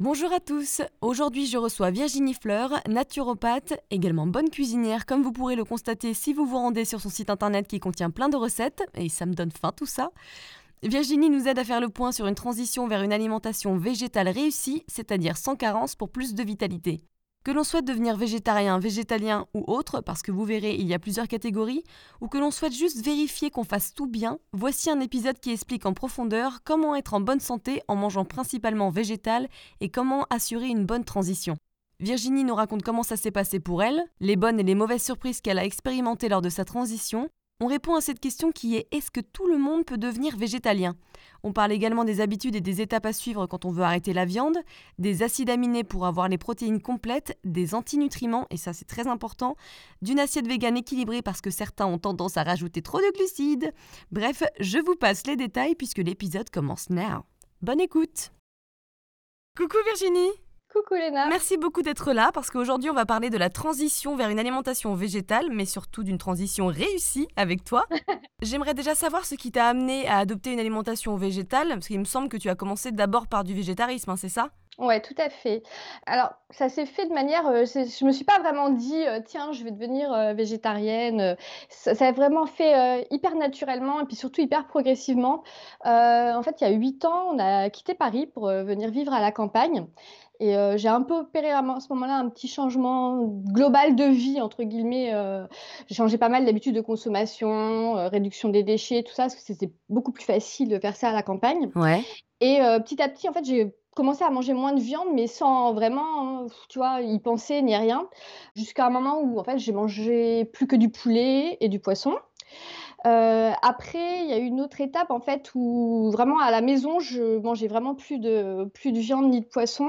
Bonjour à tous, aujourd'hui je reçois Virginie Fleur, naturopathe, également bonne cuisinière comme vous pourrez le constater si vous vous rendez sur son site internet qui contient plein de recettes, et ça me donne faim tout ça. Virginie nous aide à faire le point sur une transition vers une alimentation végétale réussie, c'est-à-dire sans carence pour plus de vitalité. Que l'on souhaite devenir végétarien, végétalien ou autre, parce que vous verrez, il y a plusieurs catégories, ou que l'on souhaite juste vérifier qu'on fasse tout bien, voici un épisode qui explique en profondeur comment être en bonne santé en mangeant principalement végétal et comment assurer une bonne transition. Virginie nous raconte comment ça s'est passé pour elle, les bonnes et les mauvaises surprises qu'elle a expérimentées lors de sa transition, on répond à cette question qui est est-ce que tout le monde peut devenir végétalien? On parle également des habitudes et des étapes à suivre quand on veut arrêter la viande, des acides aminés pour avoir les protéines complètes, des antinutriments, et ça c'est très important, d'une assiette végane équilibrée parce que certains ont tendance à rajouter trop de glucides. Bref, je vous passe les détails puisque l'épisode commence now. Bonne écoute Coucou Virginie Coucou Léna. Merci beaucoup d'être là parce qu'aujourd'hui on va parler de la transition vers une alimentation végétale, mais surtout d'une transition réussie avec toi. J'aimerais déjà savoir ce qui t'a amené à adopter une alimentation végétale, parce qu'il me semble que tu as commencé d'abord par du végétarisme, hein, c'est ça? Ouais, tout à fait. Alors, ça s'est fait de manière, euh, je me suis pas vraiment dit, euh, tiens, je vais devenir euh, végétarienne. Ça, ça a vraiment fait hyper naturellement et puis surtout hyper progressivement. en fait, il y a huit ans, on a quitté Paris pour venir vivre à la campagne. Et j'ai un peu opéré à ce moment-là un petit changement global de vie, entre guillemets. j'ai changé pas mal d'habitudes de consommation, réduction des déchets, tout ça, parce que c'était beaucoup plus facile de faire ça à la campagne. Ouais. Et petit à petit, en fait, j'ai commencé à manger moins de viande, mais sans vraiment, tu vois, y penser ni rien. Jusqu'à un moment où, en fait, j'ai mangé plus que du poulet et du poisson. Euh, après, il y a eu une autre étape en fait où vraiment à la maison, je mangeais vraiment plus de, plus de viande ni de poisson.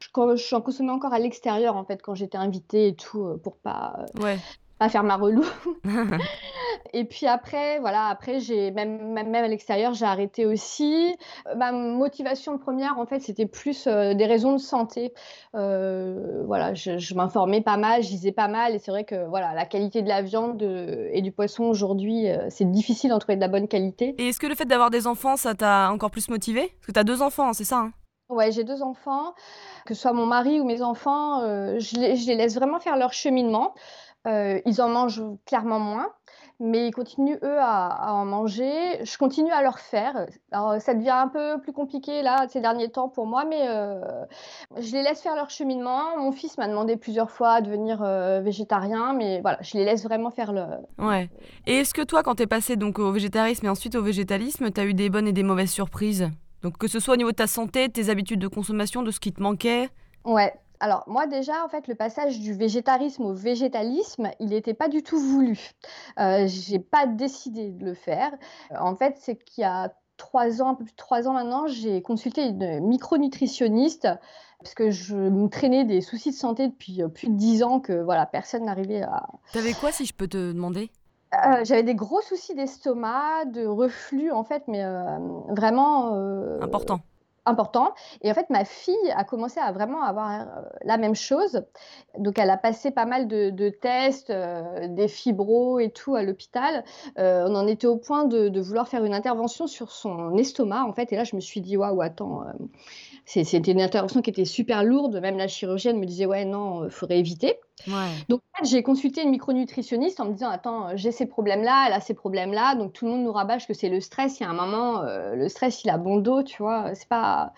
Je, je en consommais encore à l'extérieur en fait quand j'étais invitée et tout euh, pour pas, ouais pas faire ma relou. et puis après, voilà, après, j'ai même, même, à l'extérieur, j'ai arrêté aussi. Euh, ma motivation première, en fait, c'était plus euh, des raisons de santé. Euh, voilà, je, m'informais pas mal, je lisais pas mal, et c'est vrai que voilà, la qualité de la viande et du poisson aujourd'hui, c'est difficile d'en trouver de la bonne qualité. Et est-ce que le fait d'avoir des enfants, ça t'a encore plus motivé Parce que tu as deux enfants, hein, c'est ça hein? Ouais, j'ai deux enfants, que ce soit mon mari ou mes enfants, je les, je les laisse vraiment faire leur cheminement. Euh, ils en mangent clairement moins, mais ils continuent, eux, à, en manger. Je continue à leur faire. Alors, ça devient un peu plus compliqué, là, ces derniers temps pour moi, mais euh, je les laisse faire leur cheminement. Mon fils m'a demandé plusieurs fois de devenir euh, végétarien, mais voilà, je les laisse vraiment faire le... Ouais. Et est-ce que toi, quand tu es passé donc, au végétarisme et ensuite au végétalisme, tu as eu des bonnes et des mauvaises surprises? Donc, que ce soit au niveau de ta santé, de tes habitudes de consommation, de ce qui te manquait? Ouais, alors moi déjà, en fait, le passage du végétarisme au végétalisme, il n'était pas du tout voulu. Euh, j'ai pas décidé de le faire. En fait, c'est qu'il y a trois ans, un peu plus de trois ans maintenant, j'ai consulté une micronutritionniste parce que je me traînais des soucis de santé depuis euh, plus de dix ans que voilà, personne n'arrivait à... T'avais quoi si je peux te demander? Euh, j'avais des gros soucis d'estomac, de reflux en fait, mais euh, vraiment important important. Et en fait, ma fille a commencé à vraiment avoir euh, la même chose. Donc, elle a passé pas mal de, tests, euh, des fibros et tout à l'hôpital. Euh, on en était au point de, vouloir faire une intervention sur son estomac, en fait. Et là, je me suis dit, waouh, attends, c'était une intervention qui était super lourde. Même la chirurgienne me disait, ouais, non, il faudrait éviter. Donc, j'ai consulté une micronutritionniste en me disant Attends, j'ai ces problèmes-là, elle a ces problèmes-là. Donc, tout le monde nous rabâche que c'est le stress. Il y a un moment, euh, le stress, il a bon dos, tu vois. C'est pas.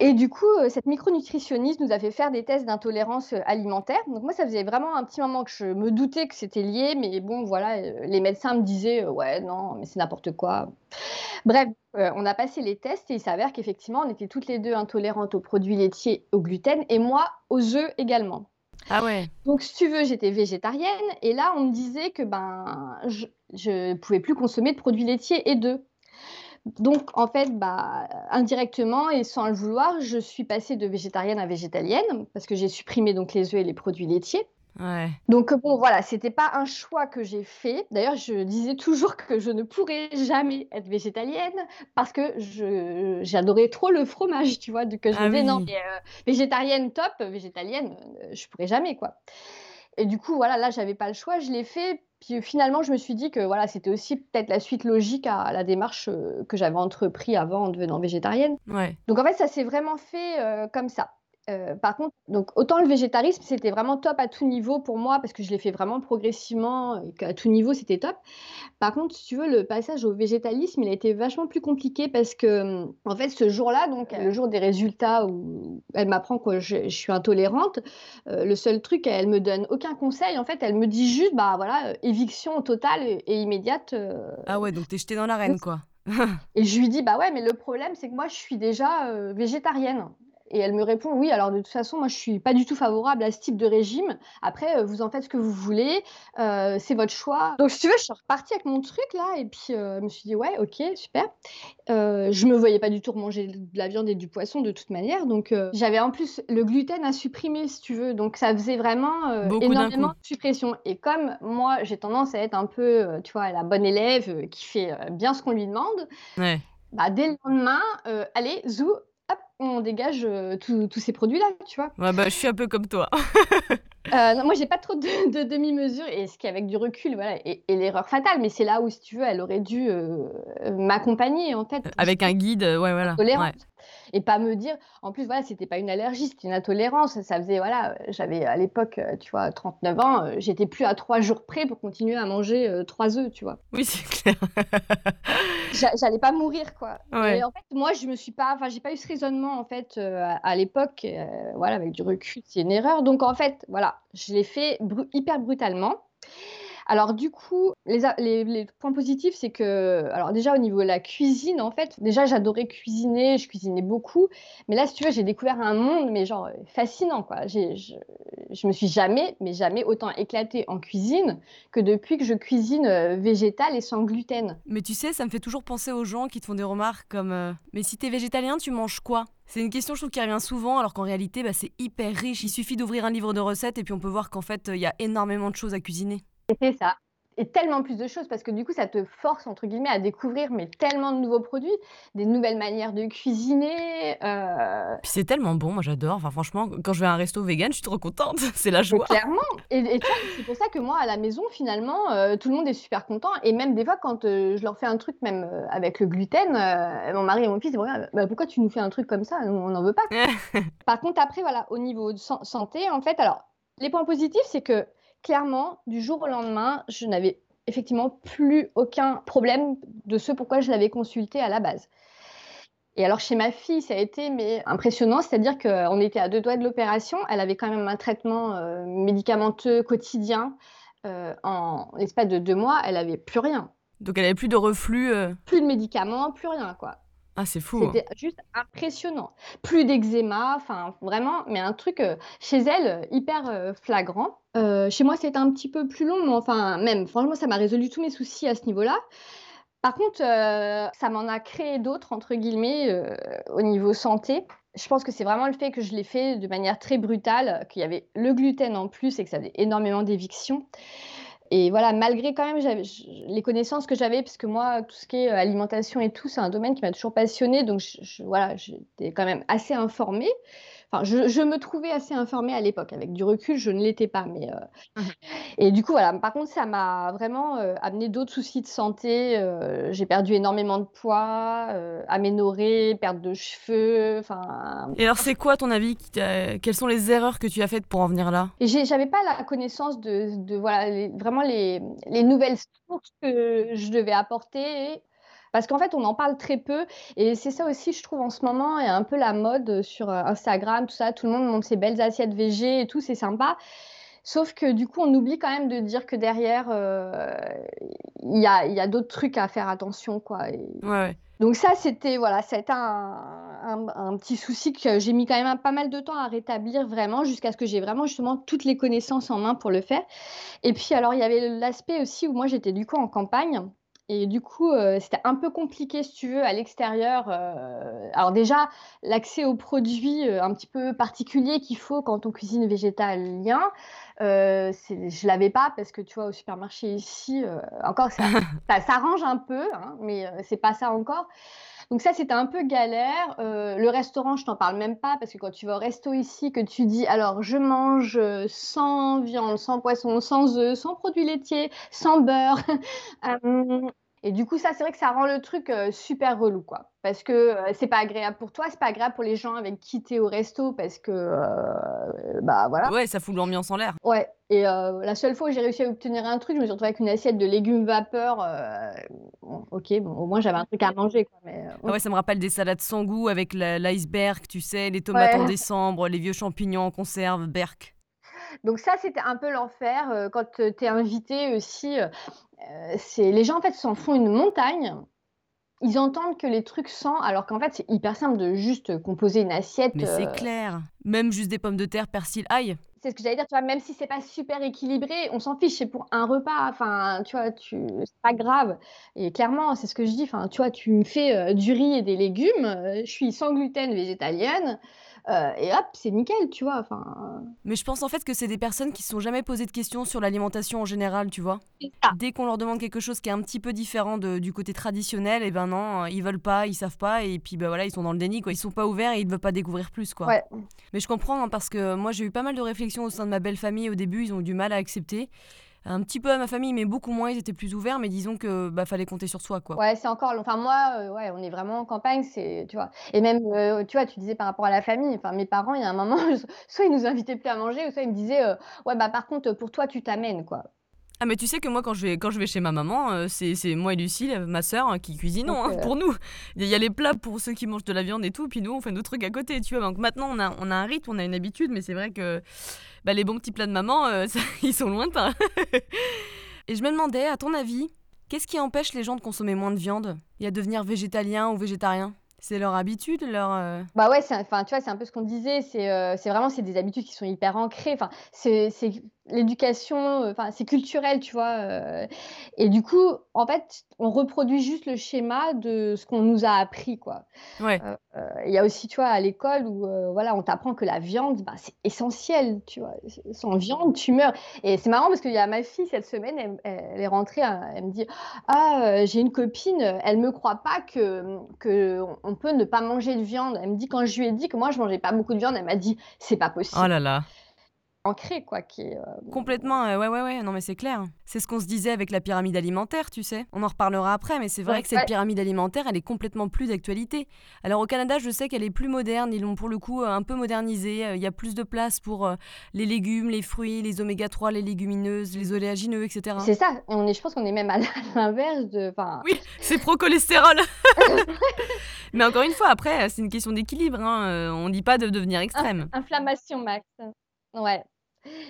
Et du coup, euh, cette micronutritionniste nous a fait faire des tests d'intolérance euh, alimentaire. Donc moi, ça faisait vraiment un petit moment que je me doutais que c'était lié, mais bon, voilà, les médecins me disaient ouais, non, mais c'est n'importe quoi. Bref, on a passé les tests et il s'avère qu'effectivement, on était toutes les deux intolérantes aux produits laitiers, au gluten, et moi aux œufs également. Ah ouais. Donc, si tu veux, j'étais végétarienne et là, on me disait que ben, je ne pouvais plus consommer de produits laitiers et d'œufs. Donc, en fait, bah, indirectement et sans le vouloir, je suis passée de végétarienne à végétalienne parce que j'ai supprimé donc les œufs et les produits laitiers. Ouais. Donc bon, voilà, c'était pas un choix que j'ai fait. D'ailleurs, je disais toujours que je ne pourrais jamais être végétalienne parce que je j'adorais trop le fromage, tu vois? Donc je Ah disais: «Non, mais heu, végétarienne top, végétalienne, heu, je pourrais jamais, quoi». Et du coup, voilà, là, j'avais pas le choix, je l'ai fait. Puis euh, finalement, je me suis dit que voilà, c'était aussi peut-être la suite logique à la démarche, que j'avais entrepris avant en devenant végétarienne. Ouais. Donc en fait, ça s'est vraiment fait, comme ça. Heu, par contre, donc autant le végétarisme, c'était vraiment top à tout niveau pour moi parce que je l'ai fait vraiment progressivement et qu'à tout niveau, c'était top. Par contre, si tu veux, le passage au végétalisme, il a été vachement plus compliqué parce que, en fait, ce jour-là, donc le jour des résultats où elle m'apprend que je je suis intolérante, heu, le seul truc, elle me donne aucun conseil. En fait, elle me dit juste: «Bah, voilà, heu, éviction totale et immédiate, Ah ouais, donc tu es jetée dans l'arène, quoi. et je lui dis: «Bah ouais, mais le problème, c'est que moi, je suis déjà, végétarienne» et elle me répond: «Oui, alors de toute façon, moi, je suis pas du tout favorable à ce type de régime. Après, heu, vous en faites ce que vous voulez, heu, c'est votre choix». Donc si tu veux, je suis repartie avec mon truc là et puis, heu, je me suis dit: «Ouais, OK, super». Heu, je me voyais pas du tout remanger de la viande et du poisson de toute manière, donc j'avais en plus le gluten à supprimer si tu veux, donc ça faisait vraiment, énormément de suppression et comme moi, j'ai tendance à être un peu, tu vois, la bonne élève, qui fait, bien ce qu'on lui demande, Ouais. bah, dès le lendemain, allez zou, on dégage, heu, tous tous ces produits-là, tu vois? Ouais, bah, je suis un peu comme toi. Heu, non, moi j'ai pas trop de de demi-mesure et ce qui avec du recul, voilà, est est l'erreur fatale, mais c'est là où si tu veux, elle aurait dû, heu, m'accompagner en fait Avec un guide, ouais, voilà. Tolérante et pas me dire en plus, voilà, c'était pas une allergie, c'était une intolérance. Ça faisait voilà, heu, j'avais à l'époque, heu, tu vois, 39 ans, heu, j'étais plus à 3 jours près pour continuer à manger, 3 œufs, tu vois? Oui, c'est clair. J'a j'allais pas mourir, quoi et Ouais. en fait, moi, je me suis pas enfin, j'ai pas eu ce raisonnement, en fait, à à l'époque, voilà, avec du recul, c'est une erreur donc en fait, voilà, je l'ai fait hyper brutalement. Alors du coup, les points positifs, c'est que alors déjà au niveau de la cuisine, en fait, déjà j'adorais cuisiner, je cuisinais beaucoup, mais là, si tu veux, j'ai découvert un monde, mais genre, fascinant, quoi. Je je me suis jamais, mais jamais autant éclatée en cuisine que depuis que je cuisine, heu, végétal et sans gluten. Mais tu sais, ça me fait toujours penser aux gens qui te font des remarques comme euh, Mais si t'es végétalien, tu manges quoi? C'est une question, je trouve, qui revient souvent, alors qu'en réalité, bah, c'est hyper riche. Il suffit d'ouvrir un livre de recettes et puis on peut voir qu'en fait, il y a énormément de choses à cuisiner. C'est ça et tellement plus de choses parce que du coup, ça te «force» entre guillemets à découvrir, mais tellement de nouveaux produits, des nouvelles manières de cuisiner, heu, Puis c'est tellement bon, moi j'adore. Enfin, franchement, quand je vais à un resto vegan, je suis trop contente. C'est la mais joie. clairement et et tu vois, c'est pour ça que moi, à la maison, finalement, heu, tout le monde est super content et même des fois quand, heu, je leur fais un truc même, avec le gluten, mon mari et mon fils, ils me regardent: «Bah, pourquoi tu nous fais un truc comme ça? Nous, on n'en veut pas». Par contre, après, voilà, au niveau de san santé, en fait, alors, les points positifs, c'est que clairement, du jour au lendemain, je n'avais effectivement plus aucun problème de ce pourquoi je l'avais consulté à la base. Et alors, chez ma fille, ça a été mais impressionnant, c'est-à-dire qu'on était à 2 doigts de l'opération. Elle avait quand même un traitement, heu, médicamenteux quotidien. Heu, en l'espace de 2 mois, elle avait plus rien. Donc elle avait plus de reflux. euh. Plus de médicaments, plus rien, quoi. Ah, c'est fou. hein. C'était juste impressionnant. Plus d'eczéma, enfin vraiment, mais un truc, heu, chez elle, hyper, heu, flagrant. Heu, chez moi, c'était un petit peu plus long, mais enfin même, franchement, ça m'a résolu tous mes soucis à ce niveau-là. Par contre, ça m'en a créé d'autres entre guillemets, au niveau santé. Je pense que c'est vraiment le fait que je l'ai fait de manière très brutale, qu'il y avait le gluten en plus et que ça faisait énormément d'éviction. Et voilà, malgré quand même les connaissances que j'avais, puisque moi, tout ce qui est, heu, alimentation et tout, c'est un domaine qui m'a toujours passionnée, donc je voilà, j'étais quand même assez informée. Enfin, je je me trouvais assez informée à l'époque. Avec du recul, je ne l'étais pas, mais heu Mhm. et du coup, voilà, par contre, ça m'a vraiment, heu, amené d'autres soucis de santé, heu, j'ai perdu énormément de poids, aménorrhée, perte de cheveux, enfin Et alors, c'est quoi, ton avis, quelles sont les erreurs que tu as faites pour en venir là? J'avais pas la connaissance de de voilà, les vraiment les les nouvelles sources que je devais apporter. Parce qu'en fait, on en parle très peu et c'est ça aussi, je trouve, en ce moment, a un peu la mode, sur, heu, Instagram, tout ça. Tout le monde montre ses belles assiettes végé et tout, c'est sympa. Sauf que du coup, on oublie quand même de dire que derrière, heu, il y a il y a d'autres trucs à faire attention, quoi et Ouais, donc ça, c'était voilà, ça a été un un un petit souci que j'ai mis quand même pas mal de temps à rétablir vraiment, jusqu'à ce que j'ai vraiment justement toutes les connaissances en main pour le faire. Et puis alors il y avait l'aspect aussi où moi j'étais du coup en campagne Et du coup, heu, c'était un peu compliqué, si tu veux, à l'extérieur, heu, alors déjà, l'accès aux produits, heu, un petit peu particuliers qu'il faut quand on cuisine végétalien, c'est je l'avais pas parce que, tu vois, au supermarché ici, encore ça ça s'arrange un peu, hein, mais c'est pas ça encore. Donc ça, c'était un peu galère. Heu, le restaurant, je t'en parle même pas parce que quand tu vas au resto ici, que tu dis: «Alors je mange, heu, sans viande, sans poisson, sans œufs, sans produits laitiers, sans beurre», hem et du coup, ça, c'est vrai que ça rend le truc, heu, super relou, quoi. Parce que, heu, c'est pas agréable pour toi, c'est pas agréable pour les gens avec qui tu es au resto parce que, heu, bah, voilà. Ouais, ça fout l'ambiance en l'air. Ouais et heu, la seule fois où j'ai réussi à obtenir un truc, je me suis retrouvée avec une assiette de légumes vapeur, bon, OK, bon, au moins j'avais un truc à manger, quoi, mais Ah ouais, ça me rappelle des salades sans goût avec l'iceberg, tu sais, les tomates en décembre, les vieux champignons en conserve, berk. Donc ça, c'était un peu l'enfer, quand, tu es invité aussi, c'est les gens, en fait, s'en font une montagne. Ils entendent que les trucs sans alors qu'en fait, c'est hyper simple de juste composer une assiette, Mais c'est heu clair. Même juste des pommes de terre, persil, ail. c'est ce que j'allais dire, tu vois? Même si c'est pas super équilibré, on s'en fiche, c'est pour un repas, enfin, tu vois? Tu c'est pas grave et clairement, c'est ce que je dis, enfin, tu vois? Tu me fais, heu, du riz et des légumes, je suis sans gluten végétalienne, heu et hop, c'est nickel, tu vois? Enfin, Mais je pense en fait que c'est des personnes qui se sont jamais posé de questions sur l'alimentation en général, tu vois. Dès qu'on leur demande quelque chose qui est un petit peu différent de- du côté traditionnel, et ben non, euh, ils veulent pas, ils savent pas, et puis ben voilà, ils sont dans le déni, quoi. Ils sont pas ouverts et ils ne veulent pas découvrir plus, quoi. Ouais. Mais je comprends, hein, parce que moi j'ai eu pas mal de réflexions au sein de ma belle famille au début, ils ont eu du mal à accepter. Un petit peu à ma famille, mais beaucoup moins, ils étaient plus ouverts, mais disons que bah fallait compter sur soi, quoi. Ouais, c'est encore enfin moi, heu, ouais, on est vraiment en campagne, c'est tu vois? Et même, heu, tu vois, tu disais par rapport à la famille, enfin mes parents, il y a un moment, soit ils nous invitaient plus à manger ou soit ils me disaient, heu: «Ouais, bah, par contre, pour toi, tu t'amènes, quoi». Ah mais tu sais que moi quand je vais quand je vais chez ma maman, heu, c'est c'est moi et Lucille, heu, ma sœur, hein, qui cuisinons, hein, pour nous. Il y a les plats pour ceux qui mangent de la viande et tout, puis nous on fait nos trucs à côté, tu vois? Donc maintenant on a on a un rythme, on a une habitude, mais c'est vrai que, bah, les bons petits plats de maman, heu, ça ils sont lointains. Et je me demandais, à ton avis, qu'est-ce qui empêche les gens de consommer moins de viande et à devenir végétalien ou végétarien? C'est leur habitude, leur, bah, ouais, c'est enfin, tu vois, c'est un peu ce qu'on disait, c'est, vraiment c'est des habitudes qui sont hyper ancrées, enfin, c'est c'est l'éducation, heu, enfin, c'est culturel, tu vois? Heu et du coup, en fait, on reproduit juste le schéma de ce qu'on nous a appris, quoi. ouais. Heu, il y a aussi, tu vois, à l'école où, voilà, on t'apprend que la viande, bah, c'est essentiel, tu vois? Sans viande, tu meurs et c'est marrant parce qu'il y a ma fille cette semaine, elle elle est rentrée, heu, elle me dit: «Ah, j'ai une copine, elle me croit pas que, qu'on on peut ne pas manger de viande». Elle me dit: «Quand je lui ai dit que moi je mangeais pas beaucoup de viande», elle m'a dit: «C'est pas Oh possible». là là. Ancré quoi, qui est, heu Complètement, heu, ouais, ouais, ouais, non mais c'est clair. C'est ce qu'on se disait avec la pyramide alimentaire, tu sais? On en reparlera après, mais c'est vrai ouais, que cette ouais, pyramide alimentaire, elle est complètement plus d'actualité. Alors au Canada, je sais qu'elle est plus moderne, ils l'ont pour le coup, heu, un peu modernisée, il y a plus de place pour, les légumes, les fruits, les oméga 3, les légumineuses, les oléagineux et cetera. c'est ça et on est je pense qu'on est même à l'inverse de enfin Oui, c'est pro cholestérol! Mais encore une fois, après, c'est une question d'équilibre, hein, on dit pas de devenir extrême. inflammation max. Ouais.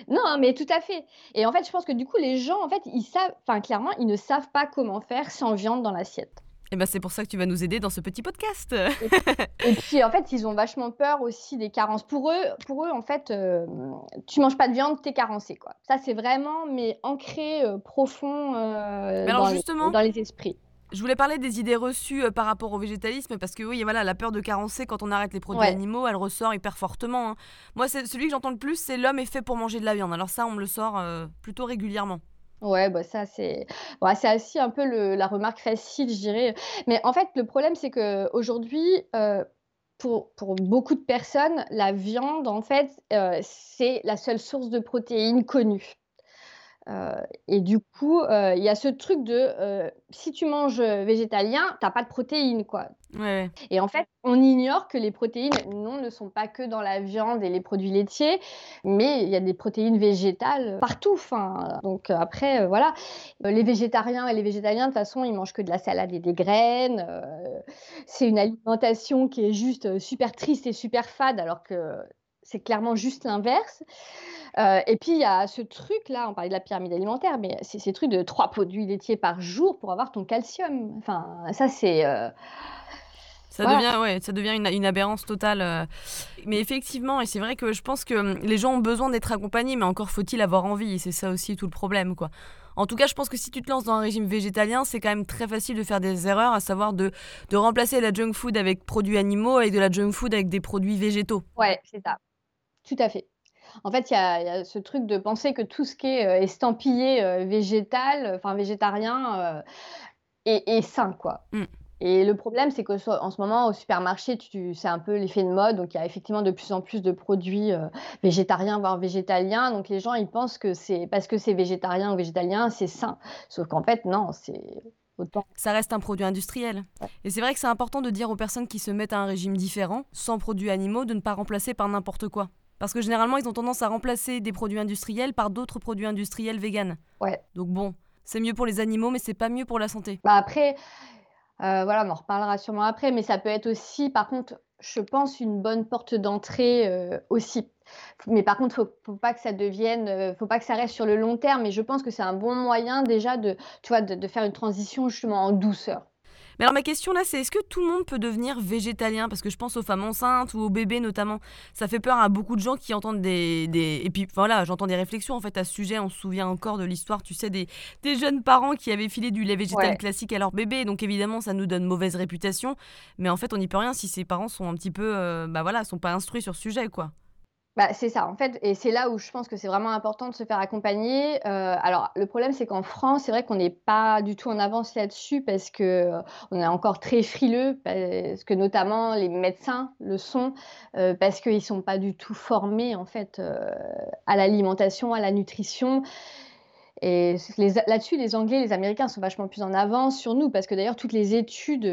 Non, mais tout à fait et en fait, je pense que du coup, les gens, en fait, ils savent enfin, clairement, ils ne savent pas comment faire sans viande dans l'assiette Et ben, c'est pour ça que tu vas nous aider dans ce petit podcast. et puis, en fait, ils ont vachement peur aussi des carences. Pour eux pour eux, en fait, hem, tu manges pas de viande, tu es carencé, quoi. Ça, c'est vraiment mais ancré, heu, profond, Mais heu, alors dans les justement dans les esprits. Je voulais parler des idées reçues, heu, par rapport au végétalisme parce que oui, voilà, la peur de carencer quand on arrête les produits Ouais. animaux, elle ressort hyper fortement, hein. Moi, celui que j'entends le plus, c'est «L'homme est fait pour manger de la viande». Alors ça, on me le sort, heu, plutôt régulièrement. Ouais, bah, ça, c'est ouais, c'est aussi un peu le la remarque facile, je dirais. Mais en fait, le problème, c'est qu'aujourd'hui, heu, pour pour beaucoup de personnes, la viande, en fait, c'est la seule source de protéines connue. Et du coup, il y a ce truc de, si tu manges, végétalien, tu as pas de protéines, quoi. Ouais. Et en fait, on ignore que les protéines, non, ne sont pas que dans la viande et les produits laitiers, mais il y a des protéines végétales partout. Enfin, donc après, voilà. Les végétariens et les végétaliens, de toute façon, ils mangent que de la salade et des graines, c'est une alimentation qui est juste, super triste et super fade alors que c'est clairement juste l'inverse. Heu et puis il y a ce truc-là, on parlait de la pyramide alimentaire, mais c'est ces trucs de 3 produits laitiers par jour pour avoir ton calcium. Enfin, ça c'est, heu Ça devient, ouais, ça devient une, aberrance totale. Euh. Mais effectivement, et c'est vrai que je pense que hum, les gens ont besoin d'être accompagnés, mais encore faut-il avoir envie. Et c'est ça aussi tout le problème, quoi. En tout cas, je pense que si tu te lances dans un régime végétalien, c'est quand même très facile de faire des erreurs, à savoir de, de remplacer la junk food avec produits animaux et de la junk food avec des produits végétaux. Ouais, c'est ça. Tout à fait. En fait, il y, a ce truc de penser que tout ce qui est euh, estampillé euh, végétal, enfin végétarien, est, sain, quoi. Mmh. Et le problème, c'est qu'en ce moment, au supermarché, c'est un peu l'effet de mode. Donc, il y a effectivement de plus en plus de produits euh, végétariens, voire végétaliens. Donc, les gens, ils pensent que c'est parce que c'est végétarien ou végétalien, c'est sain. Sauf qu'en fait, non, c'est autant. Ça reste un produit industriel. Et c'est vrai que c'est important de dire aux personnes qui se mettent à un régime différent, sans produits animaux, de ne pas remplacer par n'importe quoi. Parce que généralement, ils ont tendance à remplacer des produits industriels par d'autres produits industriels véganes. Ouais. Donc bon, c'est mieux pour les animaux, mais c'est pas mieux pour la santé. Bah après, euh, voilà, on en reparlera sûrement après, mais ça peut être aussi, par contre, je pense, une bonne porte d'entrée euh, aussi. Mais par contre, faut, faut pas que ça devienne, euh, faut pas que ça reste sur le long terme. Mais je pense que c'est un bon moyen déjà de, tu vois, de, faire une transition justement en douceur. Mais alors ma question là, c'est est-ce que tout le monde peut devenir végétalien? Parce que je pense aux femmes enceintes ou aux bébés notamment. Ça fait peur à beaucoup de gens qui entendent des... des... Et puis voilà, j'entends des réflexions en fait à ce sujet. On se souvient encore de l'histoire, tu sais, des... des jeunes parents qui avaient filé du lait végétal classique à leur bébé. Donc évidemment, ça nous donne mauvaise réputation. Mais en fait, on n'y peut rien si ses parents sont un petit peu... Euh, bah voilà, sont pas instruits sur ce sujet quoi. Bah, c'est ça, en fait, et c'est là où je pense que c'est vraiment important de se faire accompagner. Euh, alors, le problème, c'est qu'en France, c'est vrai qu'on n'est pas du tout en avance là-dessus parce que euh, on est encore très frileux, parce que notamment les médecins le sont, euh, parce qu'ils sont pas du tout formés en fait à l'alimentation, à la nutrition. Et là-dessus, les Anglais, les Américains sont vachement plus en avance sur nous, parce que d'ailleurs, toutes les études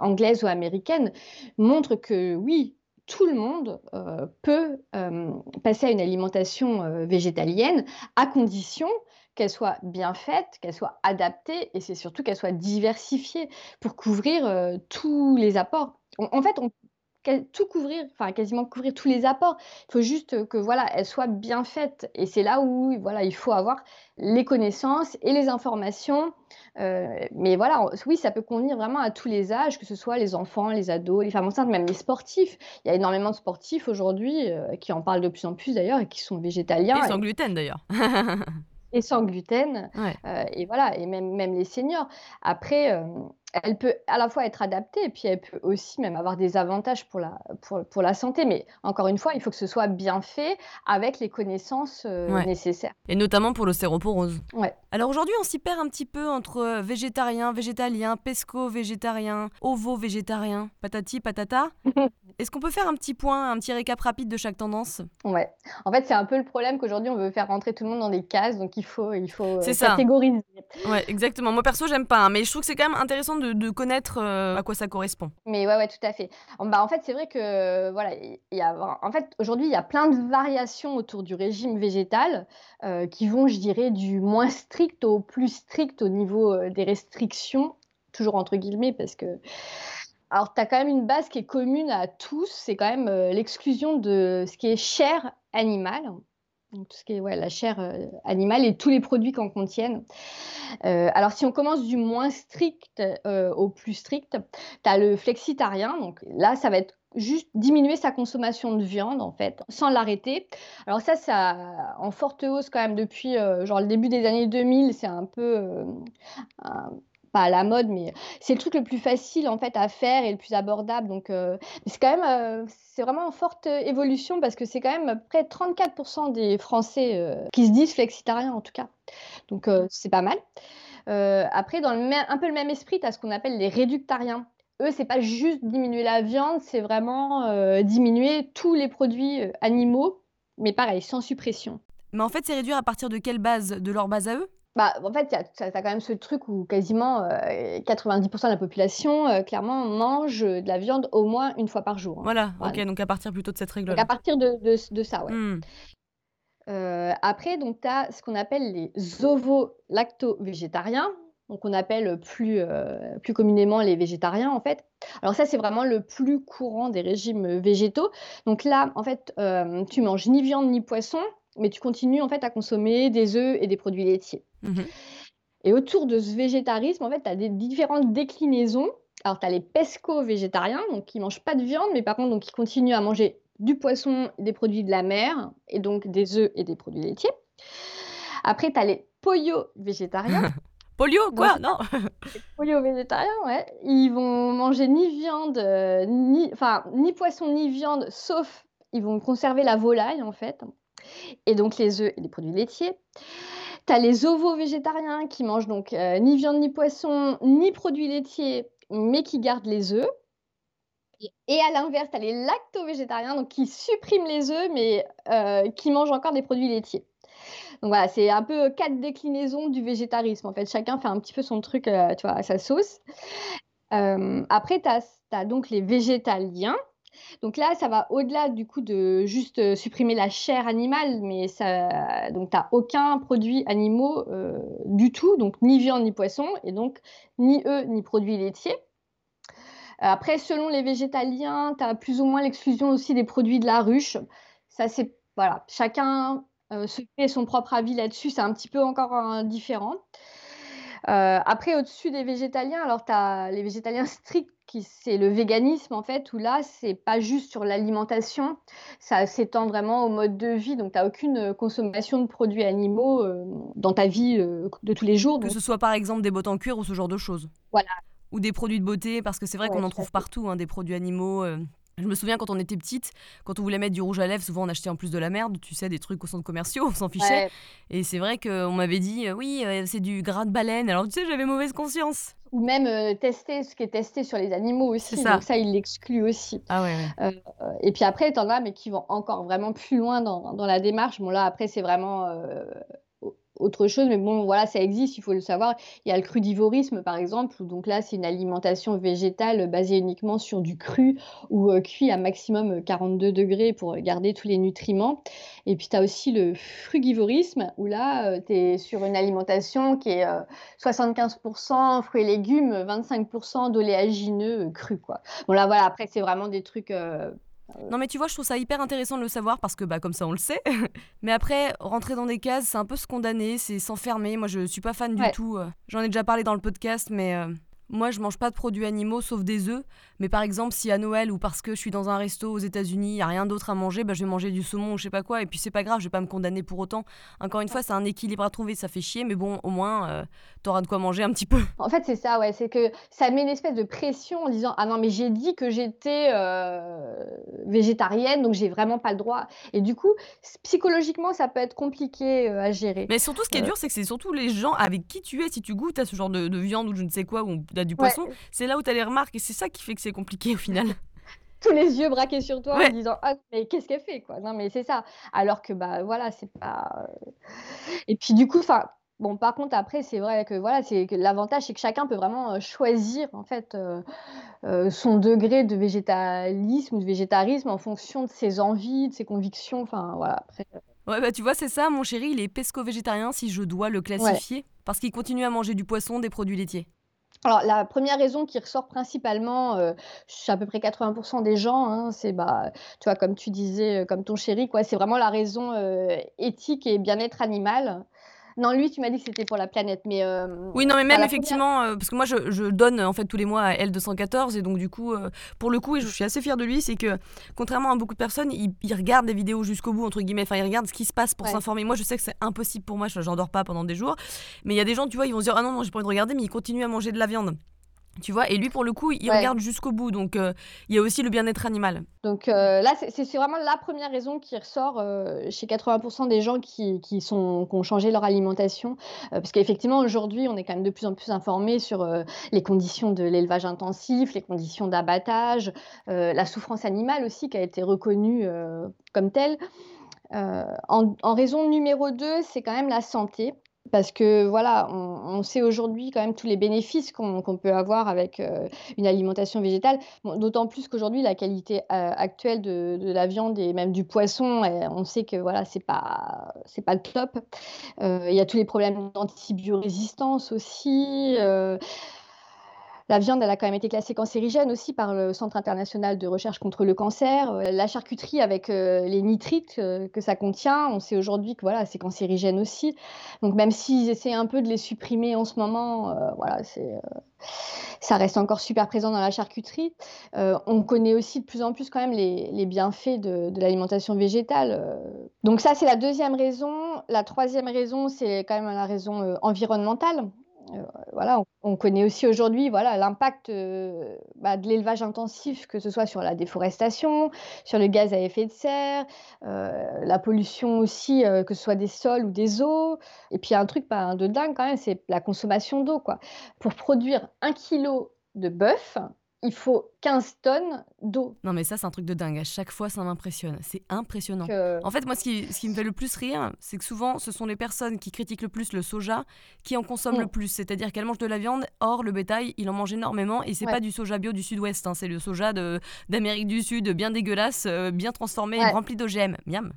anglaises ou américaines montrent que oui, tout le monde euh, peut euh, passer à une alimentation euh, végétalienne à condition qu'elle soit bien faite, qu'elle soit adaptée et c'est surtout qu'elle soit diversifiée pour couvrir tous les apports. en fait, tout couvrir, enfin quasiment couvrir tous les apports. Il faut juste que voilà, elle soit bien faite. Et c'est là où voilà, il faut avoir les connaissances et les informations. Euh, mais voilà, oui, ça peut convenir vraiment à tous les âges, que ce soit les enfants, les ados, les femmes enceintes, même les sportifs. Il y a énormément de sportifs aujourd'hui euh, qui en parlent de plus en plus d'ailleurs et qui sont végétaliens. Et sans gluten d'ailleurs. et sans gluten. Euh, et voilà, et même, même les seniors. Après, elle peut à la fois être adaptée et puis elle peut aussi même avoir des avantages pour la, pour, pour la santé. Mais encore une fois, il faut que ce soit bien fait avec les connaissances euh, nécessaires. Et notamment pour l'ostéoporose. Ouais. Alors aujourd'hui, on s'y perd un petit peu entre euh, végétarien, végétalien, pesco, végétarien, ovo, végétarien, patati, patata. Est-ce qu'on peut faire un petit point, un petit récap rapide de chaque tendance? Ouais. En fait, c'est un peu le problème qu'aujourd'hui, on veut faire rentrer tout le monde dans des cases, donc il faut, il faut euh, catégoriser. Ouais, exactement. Moi, perso, j'aime pas, hein, mais je trouve que c'est quand même intéressant de, connaître euh, à quoi ça correspond. Mais ouais, tout à fait. Bah, en fait, c'est vrai que, voilà, il y a, en fait, aujourd'hui, il y a plein de variations autour du régime végétal euh, qui vont, je dirais, du moins strict au plus strict au niveau des restrictions, toujours entre guillemets, parce que alors, tu as quand même une base qui est commune à tous, c'est quand même euh, l'exclusion de ce qui est chair animale, tout ce qui est ouais, la chair euh, animale et tous les produits qu'en contiennent. Euh, alors, si on commence du moins strict au plus strict, tu as le flexitarien, donc là, ça va être juste diminuer sa consommation de viande en fait sans l'arrêter. Alors ça ça en forte hausse quand même depuis genre le début des années 2000, c'est un peu à la mode, mais c'est le truc le plus facile en fait à faire et le plus abordable. Donc, euh, c'est quand même, euh, c'est vraiment en forte évolution parce que c'est quand même près de 34% des Français euh, qui se disent flexitariens en tout cas. Donc, c'est pas mal. après, dans le un peu le même esprit, tu as ce qu'on appelle les réductariens. Eux, c'est pas juste diminuer la viande, c'est vraiment diminuer tous les produits animaux, mais pareil, sans suppression. Mais en fait, c'est réduire à partir de quelle base? De leur base à eux? Bah, en fait, tu as, quand même ce truc où quasiment 90% euh, de la population, euh, clairement, mange de la viande au moins une fois par jour. Hein. Voilà, ok, donc à partir plutôt de cette règle-là. à partir de, de, ça, ouais. Mmh. Euh, après, donc, tu as ce qu'on appelle les ovo-lacto-végétariens, donc on appelle plus, plus communément les végétariens, en fait. Alors ça, c'est vraiment le plus courant des régimes végétaux. Donc là, en fait, tu manges ni viande ni poisson, mais tu continues en fait à consommer des œufs et des produits laitiers. Mmh et autour de ce végétarisme, en fait, tu as des différentes déclinaisons Alors, tu as les pesco-végétariens, donc qui mangent pas de viande, mais par contre, donc, qui continuent à manger du poisson, des produits de la mer, et donc des œufs et des produits laitiers. Après, tu as les polio-végétariens. Polio, quoi Non? Polio-végétariens, ouais. Ils vont manger ni viande, euh, ni, enfin, ni poisson, ni viande, sauf ils vont conserver la volaille, en fait. Et donc les œufs et les produits laitiers. Tu as les ovo-végétariens qui mangent donc euh, ni viande, ni poisson, ni produits laitiers, mais qui gardent les œufs. Et à l'inverse, tu as les lacto-végétariens donc qui suppriment les œufs, mais euh, qui mangent encore des produits laitiers. Donc voilà, c'est un peu quatre déclinaisons du végétarisme. En fait, chacun fait un petit peu son truc, euh, tu vois, à sa sauce. après, tu as, donc les végétaliens donc là, ça va au-delà du coup de juste euh, supprimer la chair animale, mais ça, donc tu n'as aucun produit animaux euh, du tout, donc ni viande ni poisson, et donc ni œufs ni produits laitiers. Après, selon les végétaliens, tu as plus ou moins l'exclusion aussi des produits de la ruche. Ça, c'est voilà, chacun euh, se fait son propre avis là-dessus, c'est un petit peu encore différent. Après, au-dessus des végétaliens, alors tu as les végétaliens stricts c'est le véganisme en fait, où là, c'est pas juste sur l'alimentation, ça s'étend vraiment au mode de vie. Donc, tu n'as aucune euh, consommation de produits animaux euh, dans ta vie euh, de tous les jours. Que ce soit par exemple des bottes en cuir ou ce genre de choses. Voilà. Ou des produits de beauté, parce que c'est vrai qu'on en trouve partout, hein, des produits animaux. Je me souviens quand on était petite, quand on voulait mettre du rouge à lèvres, souvent on achetait en plus de la merde, tu sais, des trucs au centre commerciaux, on s'en fichait. Et c'est vrai qu'on m'avait dit, oui, c'est du gras de baleine. Alors tu sais, j'avais mauvaise conscience ou même euh, tester ce qui est testé sur les animaux aussi. Ça. Donc ça, il l'exclut aussi. Ah ouais, euh, et puis après, tu en as, mais qui vont encore vraiment plus loin dans, dans la démarche. Bon, là, après, c'est vraiment euh, autre chose, mais bon, voilà, ça existe, il faut le savoir. Il y a le crudivorisme, par exemple, où donc là, c'est une alimentation végétale basée uniquement sur du cru ou euh, cuit à maximum 42 degrés pour garder tous les nutriments. Et puis, tu as aussi le frugivorisme, où là, euh, tu es sur une alimentation qui est 75% euh, fruits et légumes, 25% d'oléagineux crus, quoi. Bon, là, voilà, après, c'est vraiment des trucs non mais tu vois, je trouve ça hyper intéressant de le savoir parce que bah comme ça on le sait. mais après, rentrer dans des cases, c'est un peu se condamner, c'est s'enfermer. Moi je suis pas fan du tout. Euh. J'en ai déjà parlé dans le podcast, mais euh, moi, je mange pas de produits animaux sauf des œufs. Mais par exemple, si à Noël ou parce que je suis dans un resto aux États-Unis, il y a rien d'autre à manger, bah, je vais manger du saumon ou je sais pas quoi. Et puis c'est pas grave, je vais pas me condamner pour autant. Encore une fois, c'est un équilibre à trouver, ça fait chier, mais bon, au moins, euh, tu auras de quoi manger un petit peu. En fait, c'est ça, ouais. C'est que ça met une espèce de pression en disant Ah non, mais j'ai dit que j'étais euh, végétarienne, donc j'ai vraiment pas le droit. Et du coup, psychologiquement, ça peut être compliqué euh, à gérer. Mais surtout, ce qui est dur, c'est que c'est surtout les gens avec qui tu es, si tu goûtes à ce genre de, viande ou je ne sais quoi, ou du poisson, c'est là où tu as les remarques et c'est ça qui fait que c'est compliqué au final. Tous les yeux braqués sur toi en disant ah mais qu'est-ce qu'elle fait quoi non mais c'est ça alors que bah voilà c'est pas euh, et puis du coup enfin Bon, par contre, après, c'est vrai que voilà, c'est que l'avantage, c'est que chacun peut vraiment euh, choisir en fait euh, son degré de végétalisme ou de végétarisme en fonction de ses envies, de ses convictions. Enfin, voilà. Après, Ouais, bah tu vois, c'est ça, mon chéri, il est pesco-végétarien si je dois le classifier, parce qu'il continue à manger du poisson, des produits laitiers. Alors, la première raison qui ressort principalement euh, chez à peu près 80% des gens, hein, c'est, bah, tu vois, comme tu disais, euh, comme ton chéri, quoi, c'est vraiment la raison euh, éthique et bien-être animal. Non, lui, tu m'as dit que c'était pour la planète, mais. Euh, oui, non, mais même effectivement, euh, parce que moi, je, je, donne en fait tous les mois à L214, et donc du coup, euh, pour le coup, et je suis assez fière de lui, c'est que contrairement à beaucoup de personnes, il, il regarde les vidéos jusqu'au bout, entre guillemets, enfin, il regarde ce qui se passe pour s'informer. Moi, je sais que c'est impossible pour moi, je n'endors pas pendant des jours, mais il y a des gens, tu vois, ils vont se dire, ah non, non, j'ai pas envie de regarder, mais ils continuent à manger de la viande. Tu vois, et lui, pour le coup, il regarde jusqu'au bout. Donc, euh, il y a aussi le bien-être animal. Donc euh, là, c'est vraiment la première raison qui ressort euh, chez 80% des gens qui, qui, sont, qui ont changé leur alimentation. parce qu'effectivement, aujourd'hui, on est quand même de plus en plus informé sur les conditions de l'élevage intensif, les conditions d'abattage, la souffrance animale aussi qui a été reconnue comme telle. En, en, raison numéro 2, c'est quand même la santé. Parce que voilà, on, sait aujourd'hui quand même tous les bénéfices qu'on peut avoir avec euh, une alimentation végétale. D'autant plus qu'aujourd'hui, la qualité euh, actuelle de, la viande et même du poisson, on sait que voilà, c'est pas c'est pas le top. Euh, il y a tous les problèmes d'antibiorésistance aussi. La viande, elle a quand même été classée cancérigène aussi par le Centre international de recherche contre le cancer. Euh, la charcuterie avec euh, les nitrites euh, que ça contient, on sait aujourd'hui que voilà, c'est cancérigène aussi. Donc même s'ils essaient un peu de les supprimer en ce moment, voilà, ça reste encore super présent dans la charcuterie. on connaît aussi de plus en plus quand même les, bienfaits de l'alimentation végétale. Donc ça, c'est la deuxième raison. La troisième raison, c'est quand même la raison environnementale. Euh, voilà, on, connaît aussi aujourd'hui voilà, l'impact euh, bah, de l'élevage intensif, que ce soit sur la déforestation, sur le gaz à effet de serre, euh, la pollution aussi, que ce soit des sols ou des eaux. Et puis un truc pas de dingue quand même, c'est la consommation d'eau. Pour produire un kilo de bœuf, il faut 15 tonnes d'eau. Non, mais ça, c'est un truc de dingue. À chaque fois, ça m'impressionne. C'est impressionnant. En fait, moi, ce qui, ce qui, me fait le plus rire, c'est que souvent, ce sont les personnes qui critiquent le plus le soja qui en consomment le plus. C'est-à-dire qu'elles mangent de la viande. Or, le bétail, il en mange énormément. Et c'est pas du soja bio du sud-ouest. Hein. C'est le soja d'Amérique du Sud, bien dégueulasse, euh, bien transformé, rempli d'OGM. Miam.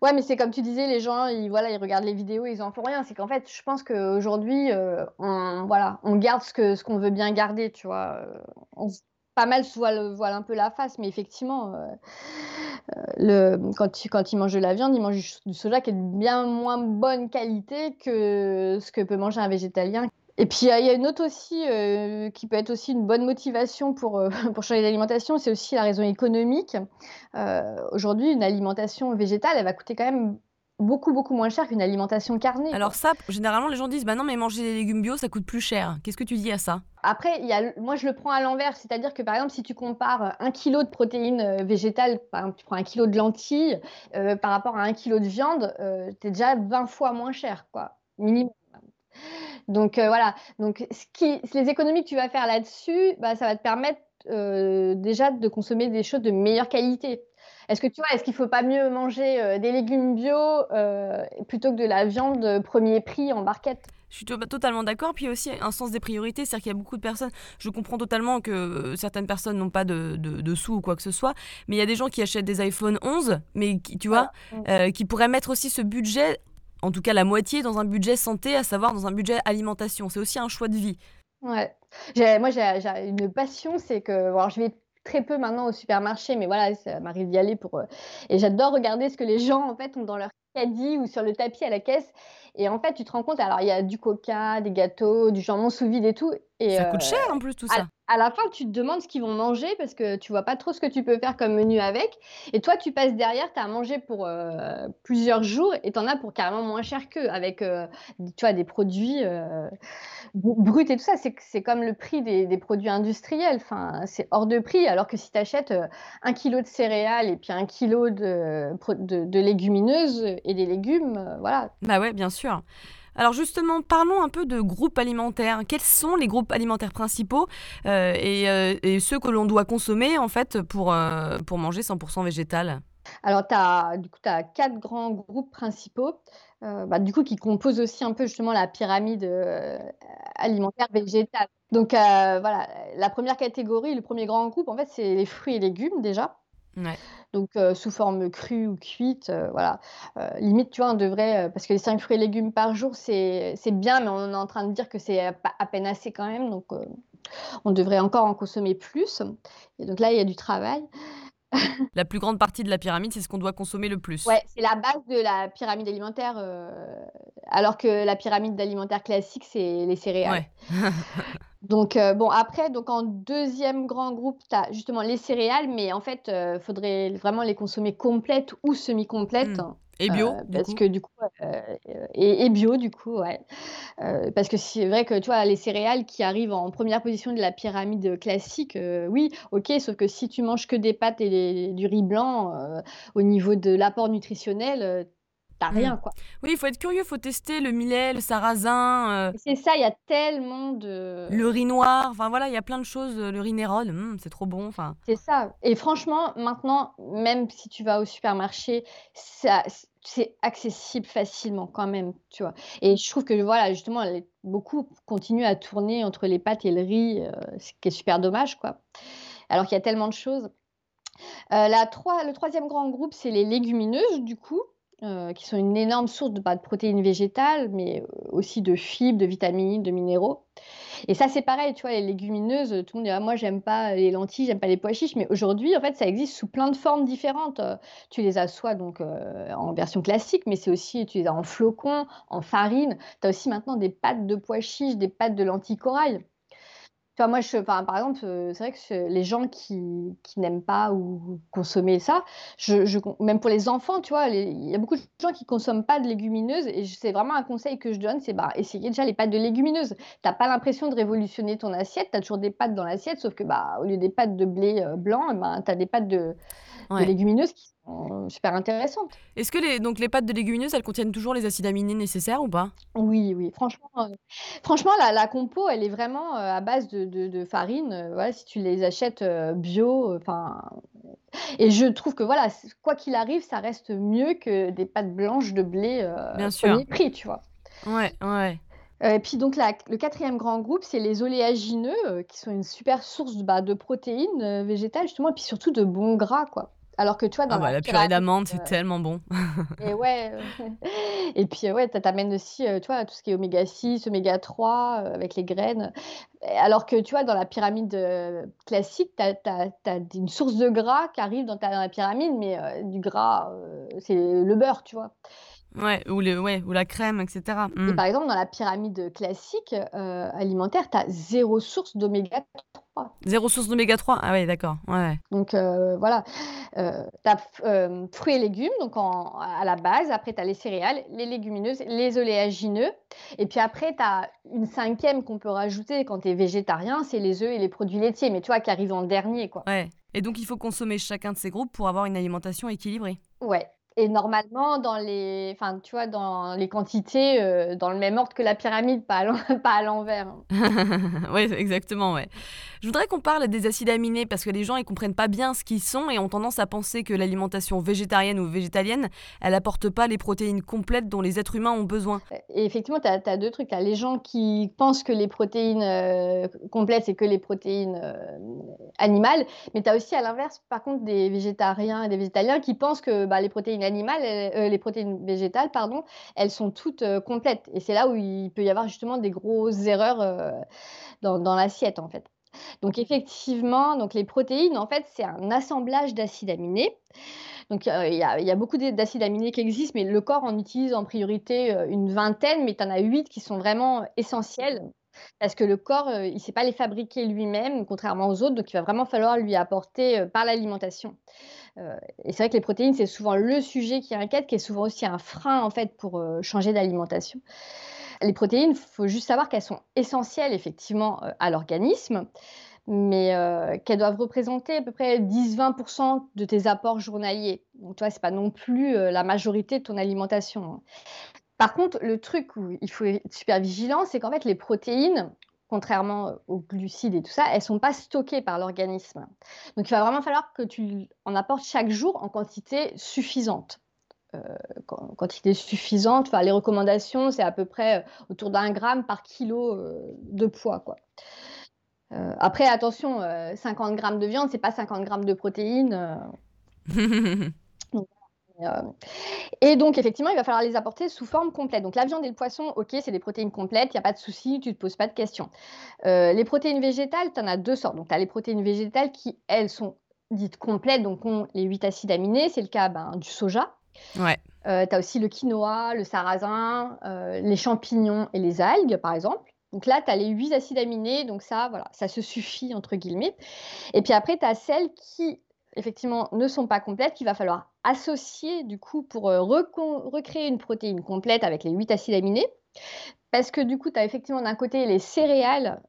Ouais, mais c'est comme tu disais, les gens, ils, voilà, ils regardent les vidéos, ils en font rien. C'est qu'en fait, je pense qu'aujourd'hui, euh, on, voilà, on garde ce qu'on ce qu'on veut bien garder, tu vois. Euh, on, pas mal se voile, un peu la face, mais effectivement, euh, euh, le, quand, quand ils mangent de la viande, ils mangent du soja qui est de bien moins bonne qualité que ce que peut manger un végétalien. Et puis, il y a une autre aussi euh, qui peut être aussi une bonne motivation pour, pour changer d'alimentation, c'est aussi la raison économique. Aujourd'hui, une alimentation végétale, elle va coûter quand même beaucoup beaucoup moins cher qu'une alimentation carnée. Alors ça, généralement les gens disent bah non mais manger des légumes bio ça coûte plus cher. Qu'est-ce que tu dis à ça? Après, y a, moi je le prends à l'envers, c'est-à-dire que par exemple si tu compares un kilo de protéines euh, végétales, par exemple tu prends un kilo de lentilles euh, par rapport à un kilo de viande, euh, tu es déjà 20 fois moins cher quoi, minimum. Donc voilà, donc ce qui, les économies que tu vas faire là-dessus, bah, ça va te permettre déjà de consommer des choses de meilleure qualité. Est-ce que tu vois, est-ce qu'il ne faut pas mieux manger euh, des légumes bio euh, plutôt que de la viande premier prix en barquette? Je suis totalement d'accord. Puis aussi un sens des priorités. C'est-à-dire qu'il y a beaucoup de personnes. Je comprends totalement que euh, certaines personnes n'ont pas de, de, sous ou quoi que ce soit. Mais il y a des gens qui achètent des iPhone 11, mais qui, tu vois, qui pourraient mettre aussi ce budget, en tout cas la moitié, dans un budget santé, à savoir dans un budget alimentation. C'est aussi un choix de vie. Ouais. Moi, j'ai une passion, c'est que. Alors, je vais très peu maintenant au supermarché, mais voilà, ça m'arrive d'y aller pour. Euh, et j'adore regarder ce que les gens en fait ont dans leur caddie ou sur le tapis à la caisse. Et en fait, tu te rends compte, alors il y a du coca, des gâteaux, du jambon sous vide et tout. Et, ça coûte cher en plus tout ça à la fin, tu te demandes ce qu'ils vont manger parce que tu vois pas trop ce que tu peux faire comme menu avec. Et toi, tu passes derrière, tu as à manger pour euh, plusieurs jours et tu en as pour carrément moins cher qu'eux avec euh, tu vois, des produits euh, bruts et tout ça. C'est comme le prix des, produits industriels. Enfin, c'est hors de prix. Alors que si tu achètes un kilo de céréales et puis un kilo de, de, de légumineuses et des légumes, voilà. Bah ouais, bien sûr. Alors justement, parlons un peu de groupes alimentaires. Quels sont les groupes alimentaires principaux euh, euh, et, ceux que l'on doit consommer en fait pour, euh, pour manger 100% végétal? Alors, tu as, du coup, as quatre grands groupes principaux, bah, du coup, qui composent aussi un peu justement la pyramide alimentaire végétale. Donc, voilà, la première catégorie, le premier grand groupe, en fait, c'est les fruits et légumes déjà. Donc, sous forme crue ou cuite, voilà. limite, tu vois, on devrait, parce que les 5 fruits et légumes par jour, c'est bien, mais on est en train de dire que c'est à, peine assez quand même. Donc, on devrait encore en consommer plus. Et donc là, il y a du travail. La plus grande partie de la pyramide, c'est ce qu'on doit consommer le plus. Ouais, c'est la base de la pyramide alimentaire, alors que la pyramide alimentaire classique, c'est les céréales. Ouais. Donc, euh, bon, après, donc en deuxième grand groupe, tu as justement les céréales, mais en fait, il euh, faudrait vraiment les consommer complètes ou semi-complètes. Mmh. Et bio, euh, parce que du coup, et, bio du coup, ouais. parce que c'est vrai que tu vois, les céréales qui arrivent en première position de la pyramide classique, oui, ok, sauf que si tu manges que des pâtes et du riz blanc, au niveau de l'apport nutritionnel, Mmh. rien, quoi. Oui, il faut être curieux, il faut tester le millet, le sarrasin. Euh, c'est ça, il y a tellement de. Le riz noir, enfin voilà, il y a plein de choses. Le riz Nérol, mmh, c'est trop bon. Enfin. C'est ça. Et franchement, maintenant, même si tu vas au supermarché, ça, c'est accessible facilement quand même, tu vois. Et je trouve que voilà, justement, beaucoup continuent à tourner entre les pâtes et le riz, euh, ce qui est super dommage, quoi. Alors qu'il y a tellement de choses. Euh, la le troisième grand groupe, c'est les légumineuses, du coup. Euh, qui sont une énorme source de, bah, protéines végétales, mais euh, aussi de fibres, de vitamines, de minéraux. Et ça, c'est pareil, tu vois, les légumineuses, tout le monde dit: «Ah moi j'aime pas les lentilles, j'aime pas les pois chiches», mais aujourd'hui, en fait, ça existe sous plein de formes différentes, heu, tu les as soit donc en version classique, mais c'est aussi tu les as en flocons, en farine. Tu as aussi maintenant des pâtes de pois chiches, des pâtes de lentilles corail. Tu vois, moi, je par exemple, heu, c'est vrai que les gens qui qui n'aiment pas ou consommer ça, je je con même pour les enfants, tu vois, les il y a beaucoup de gens qui consomment pas de légumineuses et je c'est vraiment un conseil que je donne, c'est, bah, essayer déjà les pâtes de légumineuses. Tu as pas l'impression de révolutionner ton assiette, tu as toujours des pâtes dans l'assiette, sauf que, bah, au lieu des pâtes de blé, heu, blanc, et ben, tu as des pâtes de de Ouais. légumineuses qui sont super intéressantes. Est-ce que les donc les pâtes de légumineuses, elles contiennent toujours les acides aminés nécessaires ou pas? Oui, oui, franchement, heu, franchement la la compo, elle est vraiment, heu, à base de de de farine, voilà, si tu les achètes, bio, enfin et je trouve que voilà, quoi qu'il arrive, ça reste mieux que des pâtes blanches de blé, Bien sûr. 1er prix, tu vois? Ouais, ouais, et puis donc la le 4e grand groupe, c'est les oléagineux, qui sont une super source, bah, de protéines, végétales justement et puis surtout de bons gras, quoi. Alors que tu vois, dans Ah la bah, la purée pyramide, d'amandes, c'est heu tellement bon. et ouais, heu et puis, heu, ouais, tu tu aussi, tu vois, tout ce qui est oméga 6, oméga 3, heu, avec les graines. Alors que, tu vois, dans la pyramide, classique, tu as as as une source de gras qui arrive dans ta dans la pyramide, mais, du gras, c'est le beurre, tu vois? Ouais, ou le ouais, ou la crème et cetera. Et Mmh. par exemple, dans la pyramide, classique, heu, alimentaire, tu as 0 source d'oméga 3. 0 source d'oméga 3? Ah ouais, d'accord. Ouais. Donc, heu, voilà, heu, tu as hem, fruits et légumes, donc en à la base, après tu as les céréales, les légumineuses, les oléagineux et puis après tu as une 5e qu'on peut rajouter quand tu es végétarien, c'est les œufs et les produits laitiers, mais tu vois, qui arrivent en dernier, quoi. Ouais et donc il faut consommer chacun de ces groupes pour avoir une alimentation équilibrée? Ouais et normalement dans les enfin, tu vois, dans les quantités, heu, dans le même ordre que la pyramide, pas à l'envers, hein. Ouais, exactement, ouais. Je voudrais qu'on parle des acides aminés parce que les gens, ils comprennent pas bien ce qu'ils sont et ont tendance à penser que l'alimentation végétarienne ou végétalienne, elle apporte pas les protéines complètes dont les êtres humains ont besoin. effectivement, tu as 2 trucs. Tu les gens qui pensent que les protéines, heu, complètes, c'est que les protéines, hem, animales, mais tu as aussi à l'inverse, par contre, des végétariens et des végétaliens qui pensent que, bah, les protéines animales, heu, les protéines végétales, pardon, elles sont toutes, heu, complètes et c'est là où il peut y avoir justement des grosses erreurs, dans dans l'assiette, en fait. Donc effectivement, donc les protéines, en fait, c'est un assemblage d'acides aminés. Donc, il y a il y a beaucoup d'acides aminés qui existent, mais le corps en utilise en priorité, une vingtaine, mais tu en as 8 qui sont vraiment essentiels parce que le corps, il ne sait pas les fabriquer lui-même, contrairement aux autres, donc il va vraiment falloir lui apporter, par l'alimentation. Et c'est vrai que les protéines, c'est souvent le sujet qui inquiète, qui est souvent aussi un frein, en fait, pour, changer d'alimentation. Les protéines, il faut juste savoir qu'elles sont essentielles effectivement, heu, à l'organisme, mais heu, qu'elles doivent représenter à peu près 10-20% de tes apports journaliers. Donc tu vois, c'est pas non plus, heu, la majorité de ton alimentation, hein. Par contre, le truc où il faut être super vigilant, c'est qu'en fait les protéines, contrairement, aux glucides et tout ça, elles sont pas stockées par l'organisme. Donc il va vraiment falloir que tu en apportes chaque jour en quantité suffisante. Quan quantité suffisante, enfin les recommandations, c'est à peu près, heu, autour d'un gramme par kilo, heu, de poids, quoi. Après attention, heu, 50 grammes de viande, c'est pas 50 grammes de protéines, donc et donc effectivement, il va falloir les apporter sous forme complète. Donc la viande et le poisson, OK, c'est des protéines complètes, il y a pas de souci, tu te poses pas de questions. Les protéines végétales, tu en as 2 sortes. Donc tu as les protéines végétales qui, elles, sont dites complètes, donc ont les 8 acides aminés. C'est le cas, ben, du soja. Ouais. Heu, tu as aussi le quinoa, le sarrasin, heu, les champignons et les algues, par exemple. Donc là, tu as les 8 acides aminés, donc ça, voilà, ça se «suffit» entre guillemets et puis après, tu as celles qui, effectivement, ne sont pas complètes, qu'il va falloir associer du coup pour, recon recréer une protéine complète avec les 8 acides aminés. Parce que du coup, tu as effectivement d'un côté les céréales,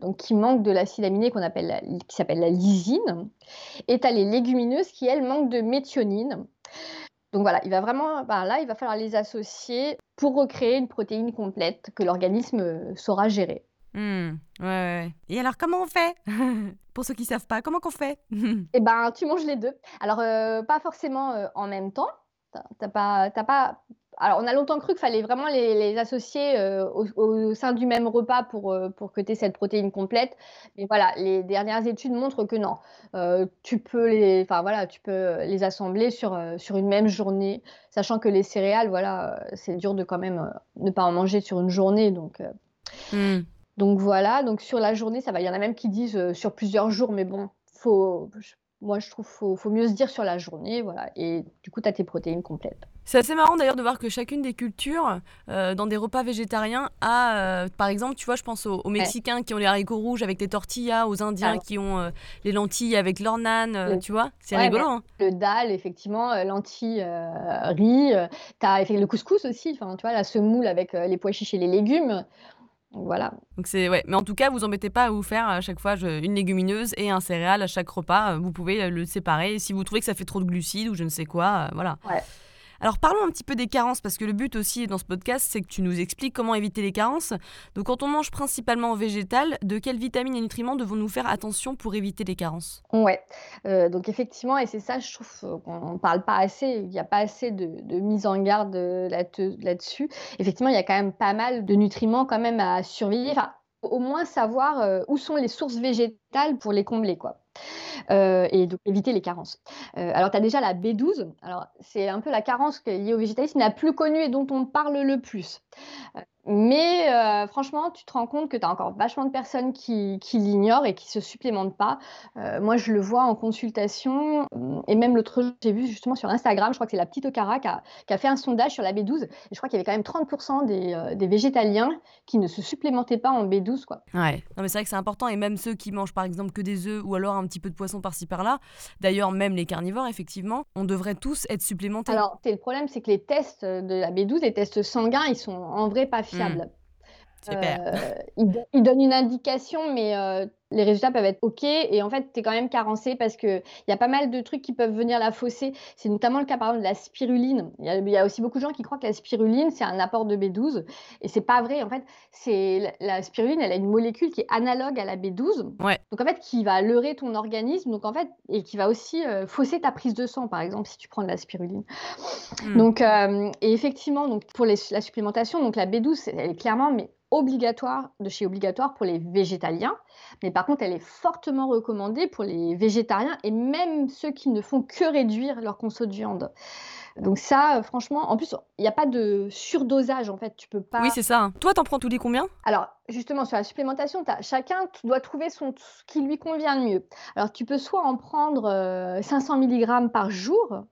donc qui manquent de l'acide aminé qu'on appelle qui s'appelle la lysine et tu as les légumineuses qui, elles, manquent de méthionine. Donc voilà, il va vraiment ben, là, il va falloir les associer pour recréer une protéine complète que l'organisme, heu, saura gérer. Mmh. Ouais, ouais, et alors comment on fait? Pour ceux qui savent pas, comment qu'on fait? Et ben, tu manges les 2. Alors, heu, pas forcément, heu, en même temps. Tu as tu as pas as pas alors on a longtemps cru qu'il fallait vraiment les les associer, heu, au au sein du même repas pour, heu, pour que tu aies cette protéine complète. Mais voilà, les dernières études montrent que non. Heu, tu peux les voilà, tu peux les assembler sur, sur une même journée, sachant que les céréales, voilà, c'est dur de quand même, ne pas en manger sur une journée donc heu Mmh. Donc voilà, donc sur la journée, ça va. Il y en a même qui disent, sur plusieurs jours, mais bon, faut moi je trouve faut faut mieux se dire sur la journée, voilà et du coup, tu as tes protéines complètes. C'est assez marrant d'ailleurs de voir que chacune des cultures, heu, dans des repas végétariens a, heu, par exemple, tu vois, je pense aux aux Ouais. Mexicains qui ont les haricots rouges avec les tortillas, aux Indiens Alors qui ont, heu, les lentilles avec leur heu, le tu vois? C'est ouais, rigolo, bah, hein? le dal effectivement, lentilles, riz, heu, tu as fait le couscous aussi, enfin, tu vois, la semoule avec, les pois chiches et les légumes, voilà. Donc c'est ouais, mais en tout cas, vous embêtez pas à vous faire à chaque fois une légumineuse et un céréale à chaque repas, vous pouvez, le séparer si vous trouvez que ça fait trop de glucides ou je ne sais quoi, voilà. Ouais. Alors parlons un petit peu des carences, parce que le but aussi dans ce podcast, c'est que tu nous expliques comment éviter les carences. Donc quand on mange principalement végétal, de quelles vitamines et nutriments devons-nous faire attention pour éviter les carences? Ouais, heu, donc effectivement et c'est ça je trouve, heu, qu'on parle pas assez, il y a pas assez de de mise en garde, là-te là-dessus. Effectivement, il y a quand même pas mal de nutriments quand même à surveiller, enfin, au moins savoir, où sont les sources végétales pour les combler, quoi. Heu et donc éviter les carences. Heu, alors tu as déjà la B12, alors c'est un peu la carence liée au végétalisme la plus connue et dont on parle le plus. Heu, mais heu, franchement, tu te rends compte que tu as encore vachement de personnes qui qui l'ignorent et qui se supplémentent pas. Heu, moi, je le vois en consultation, mmh et même l'autre jour, j'ai vu justement sur Instagram, je crois que c'est la petite Okara qui a qui a fait un sondage sur la B12 et je crois qu'il y avait quand même 30 des, heu, des végétaliens qui ne se supplémentaient pas en B12, quoi. Ouais, non mais c'est vrai que c'est important et même ceux qui mangent par exemple que des œufs ou alors un petit peu de poisson par-ci par-là, d'ailleurs même les carnivores effectivement, on devrait tous être supplémentés. Alors, le problème, c'est que les tests, de la B12, les tests sanguins, ils sont en vrai pas Mmh, fiables. Heu, super. ils don ils donnent une indication, mais heu, les résultats peuvent être OK et en fait, tu es quand même carencé parce qu'il y a pas mal de trucs qui peuvent venir la fausser. C'est notamment le cas, par exemple, de la spiruline. Il y a il y a aussi beaucoup de gens qui croient que la spiruline, c'est un apport de B12 et c'est pas vrai. En fait, c'est la la spiruline, elle a une molécule qui est analogue à la B12, Ouais. donc en fait, qui va leurrer ton organisme, donc en fait et qui va aussi, heu, fausser ta prise de sang, par exemple, si tu prends de la spiruline. Mmh. Donc hem et effectivement, donc pour les la supplémentation, donc la B12, c'est elle est clairement mais obligatoire, de chez obligatoire pour les végétaliens. Mais par contre, elle est fortement recommandée pour les végétariens et même ceux qui ne font que réduire leur conso de viande. Donc ça, franchement, en plus, il y a pas de surdosage, en fait, tu peux Oui, pas c'est ça, hein. Toi, t'en prends tous les combien? alors justement sur la supplémentation, as chacun doit trouver son ce qui lui convient le mieux. Alors tu peux soit en prendre, heu, 500 milligrammes par jour,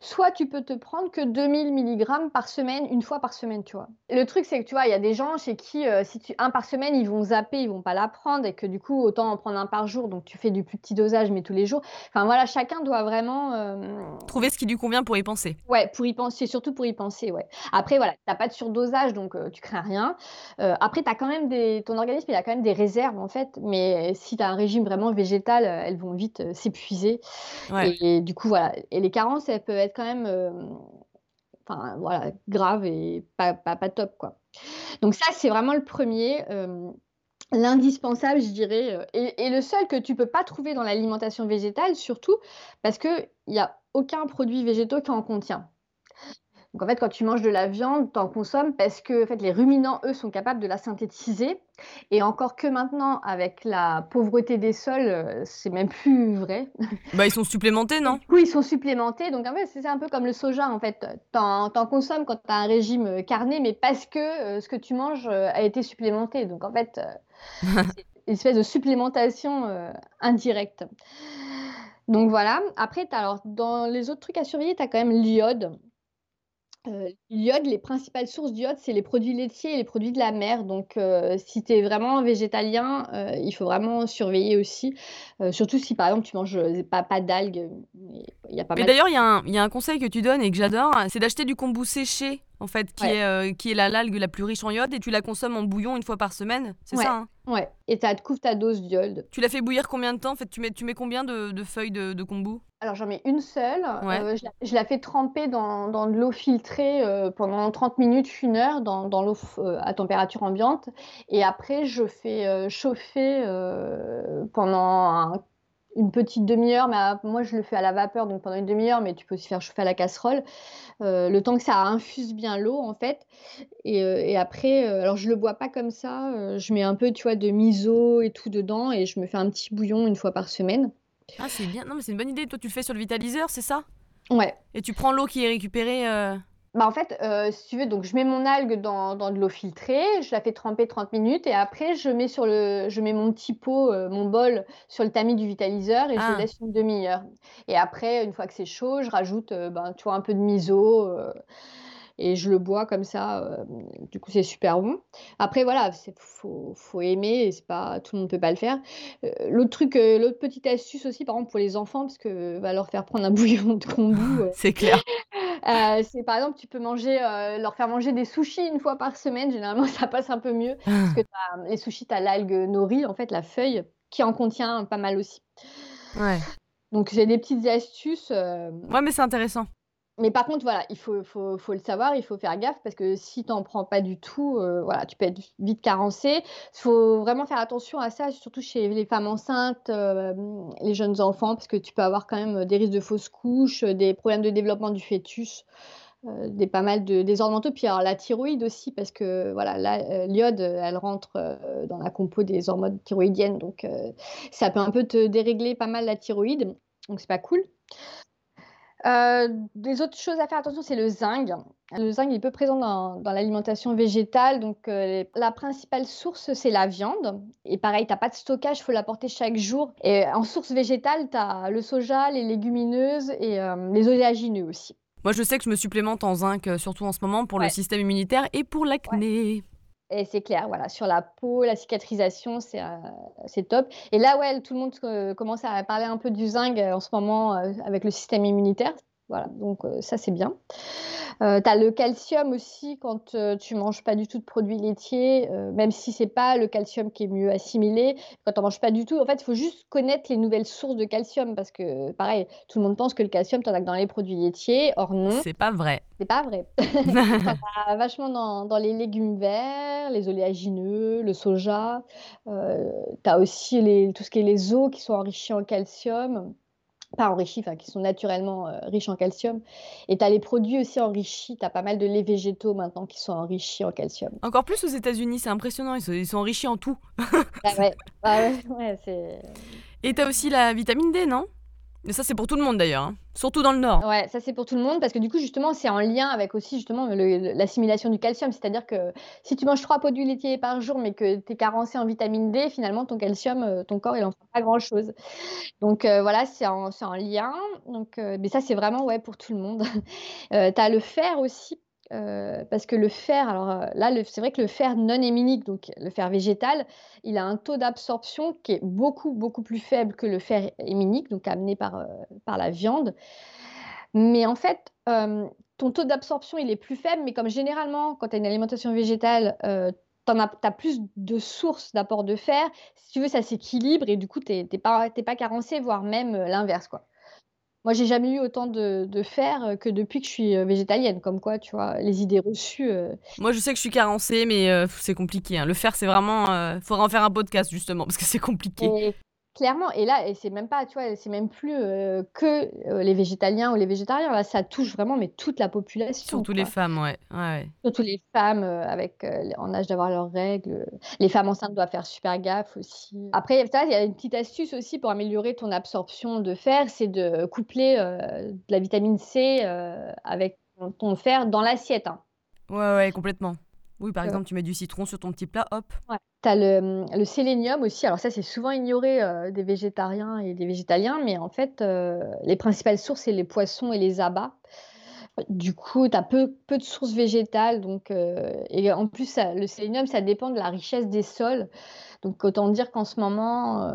Soit tu peux te prendre que 2000 milligrammes par semaine, une fois par semaine, tu vois? Le truc, c'est que, tu vois, il y a des gens chez qui, heu, si tu un par semaine, ils vont zapper, ils vont pas la prendre et que du coup, autant en prendre un par jour, donc tu fais du plus petit dosage, mais tous les jours. Enfin voilà, chacun doit vraiment, hem, Trouver ce qui lui convient pour y penser. ouais, pour y penser, surtout pour y penser, ouais. Après voilà, tu as pas de surdosage, donc heu, tu crains rien. Après as quand même des ton organisme, il a quand même des réserves, en fait, mais si tu as un régime vraiment végétal, elles vont vite, s'épuiser Ouais. et du coup, voilà et les carences, elles peuvent être quand même, hem, enfin, graves et pas top, quoi. Donc ça, c'est vraiment le 1er, hem, l'indispensable, je dirais, heu et le seul que tu peux pas trouver dans l'alimentation végétale, surtout parce qu'il y a aucun produit végétaux qui en contient. Donc en fait, quand tu manges de la viande, tu en consommes parce que, en fait, les ruminants, eux, sont capables de la synthétiser? Et encore que maintenant, avec la pauvreté des sols, heu, c'est même plus vrai. Bah, ils sont supplémentés, non? coup, ils sont supplémentés, donc en fait, c'est un peu comme le soja, en fait, tu en consommes quand tu as un régime, heu, carné, mais parce que, heu, ce que tu manges, a été supplémenté, donc en fait, c'est une espèce de supplémentation, indirecte. Donc voilà. Après, alors dans les autres trucs à surveiller, tu as quand même l'iode. Heu, l'iode, les principales sources d'iode, c'est les produits laitiers et les produits de la mer. Donc, heu, si tu es vraiment végétalien, heu, il faut vraiment surveiller aussi, heu, surtout si, par exemple, tu manges, heu, pas pas d'algues, mais il y a pas Mais mal d'ailleurs, il y a un il y a un conseil que tu donnes et que j'adore, c'est d'acheter du kombu séché, en fait, qui ouais, est, heu, qui est la l'algue la plus riche en iode et tu la consommes en bouillon une fois par semaine, c'est ouais, ça, hein? ouais et tu couvres ta dose d'iode. Tu la fais bouillir combien de temps? En fait, tu mets tu mets combien de de feuilles de de kombu? Alors j'en mets une seule, Ouais. heu, je la je la fais tremper dans dans de l'eau filtrée, heu, pendant 30 minutes, une heure dans dans l'eau heu, à température ambiante. Et après je fais, chauffer, pendant un une petite demi heure, mais à moi je le fais à la vapeur, donc pendant une demi heure, mais tu peux aussi faire chauffer à la casserole, le temps que ça infuse bien l'eau en fait. Et et après, alors je le bois pas comme ça, je mets un peu, tu vois, de miso et tout dedans et je me fais un petit bouillon une fois par semaine. Ah, c'est bien. Non, mais c'est une bonne idée. Toi, tu le fais sur le vitaliseur, c'est ça? Ouais. Et tu prends l'eau qui est récupérée, heu Bah, en fait, heu, si tu veux, donc je mets mon algue dans dans de l'eau filtrée, je la fais tremper 30 minutes et après je mets sur le je mets mon petit pot, heu, mon bol sur le tamis du vitaliseur et je le Ah, laisse une demi-heure et après, une fois que c'est chaud, je rajoute, ben, tu vois, un peu de miso, et je le bois comme ça, hem, du coup, c'est super bon. Après voilà, c'est faut faut aimer et c'est pas tout le monde peut pas le faire. Heu, l'autre truc, heu, l'autre petite astuce aussi, par exemple, pour les enfants, parce que, bah, leur faire prendre un bouillon de kombu, c'est clair. C'est par exemple, tu peux manger, leur faire manger des sushis une fois par semaine. Généralement, ça passe un peu mieux parce que les sushis, tu as l'algue nori, en fait, la feuille qui en contient pas mal aussi. Ouais. Donc j'ai des petites astuces, hem, Ouais, mais c'est intéressant. Mais par contre, voilà, il faut le savoir, il faut faire gaffe parce que si tu en prends pas du tout, heu, voilà, tu peux être vite carencé. Il faut vraiment faire attention à ça, surtout chez les femmes enceintes, hem, les jeunes enfants, parce que tu peux avoir quand même, des risques de fausses couches, des problèmes de développement du fœtus. Des pas mal de désordres mentaux, puis alors la thyroïde aussi parce que voilà, l'iode, elle rentre, dans la compo des hormones thyroïdiennes donc ça peut un peu te dérégler pas mal la thyroïde, donc c'est pas cool. Heu, des autres choses à faire attention, c'est le zinc. Le zinc, est peu présent dans dans l'alimentation végétale donc heu, la principale source, c'est la viande et pareil, tu as pas de stockage, il faut l'apporter chaque jour et en source végétale, tu as le soja, les légumineuses et hem, les oléagineux aussi. Moi, je sais que je me supplémente en zinc, surtout en ce moment pour le système immunitaire et pour Ouais. Et c'est clair, voilà, sur la peau, la cicatrisation, c'est, c'est top. Et là, ouais, tout le monde, heu, commence à parler un peu du zinc, heu, en ce moment, avec le système immunitaire. Voilà, donc heu, ça, c'est bien. Heu, tu as le calcium aussi quand, heu, tu manges pas du tout de produits laitiers, heu, même si c'est pas le calcium qui est mieux assimilé. Quand tu en manges pas du tout, en fait, il faut juste connaître les nouvelles sources de calcium parce que pareil, tout le monde pense que le calcium, tu en as que dans les produits laitiers. Or non, C'est pas vrai. c'est pas vrai. As vachement dans dans les légumes verts, les oléagineux, le soja, heu, tu as aussi les tout ce qui est les os qui sont enrichis en calcium. Pas enrichis, enfin qui sont naturellement, heu, riches en calcium et tu as les produits aussi enrichis, tu as pas mal de laits végétaux maintenant qui sont enrichis en calcium. Encore plus aux États-Unis, c'est impressionnant, ils sont ils sont enrichis en tout. Ah ouais, ah ouais, Et tu as aussi la vitamine D, non? Mais ça, c'est pour tout le monde d'ailleurs, hein, surtout dans le nord. Ouais, ça c'est pour tout le monde parce que du coup justement c'est en lien avec aussi justement l'assimilation du calcium. C'est-à-dire que si tu manges 3 produits laitiers par jour mais que tu es carencé en vitamine D, finalement ton calcium, heu, ton corps il en fera pas grand-chose. Donc heu, voilà, c'est en en lien, donc heu, mais ça c'est vraiment ouais pour tout le monde. Heu, tu as le fer aussi, heu, parce que le fer alors, heu, là c'est vrai que le fer non héminique, donc le fer végétal, il a un taux d'absorption qui est beaucoup, beaucoup plus faible que le fer héminique, donc amené par, heu, par la viande. Mais en fait, ton taux d'absorption, il est plus faible, mais comme généralement, quand tu as une alimentation végétale, tu as plus de sources d'apport de fer, si tu veux, ça s'équilibre et du coup, tu es tu es pas pas carencé, voire même, l'inverse, quoi. Moi, j'ai jamais eu autant de de fer, heu, que depuis que je suis, heu, végétalienne, comme quoi, tu vois, les idées reçues, heu Moi, je sais que je suis carencée, mais c'est compliqué, hein. Le fer, c'est vraiment, heu, faudrait en faire un podcast justement parce que c'est compliqué. et clairement et là et c'est même pas, tu vois, c'est même plus, heu, que, heu, les végétaliens ou les végétariens, là, ça touche vraiment, mais toute la population, Surtout les femmes, ouais. Ouais, ouais. Surtout les femmes, heu, avec, en âge d'avoir leurs règles, les femmes enceintes doivent faire super gaffe aussi. Après, il y a une petite astuce aussi pour améliorer ton absorption de fer, c'est de coupler, de la vitamine C, avec ton ton fer dans l'assiette, hein. Ouais, ouais, complètement. Oui, par Heu, exemple, tu mets du citron sur ton petit plat, hop. ouais. Tu as le, le sélénium aussi, alors ça, c'est souvent ignoré, heu, des végétariens et des végétaliens, mais en fait, heu, les principales sources, c'est les poissons et les abats. Du coup, tu as peu peu de sources végétales donc et en plus ça le sélénium, ça dépend de la richesse des sols. Donc autant dire qu'en ce moment,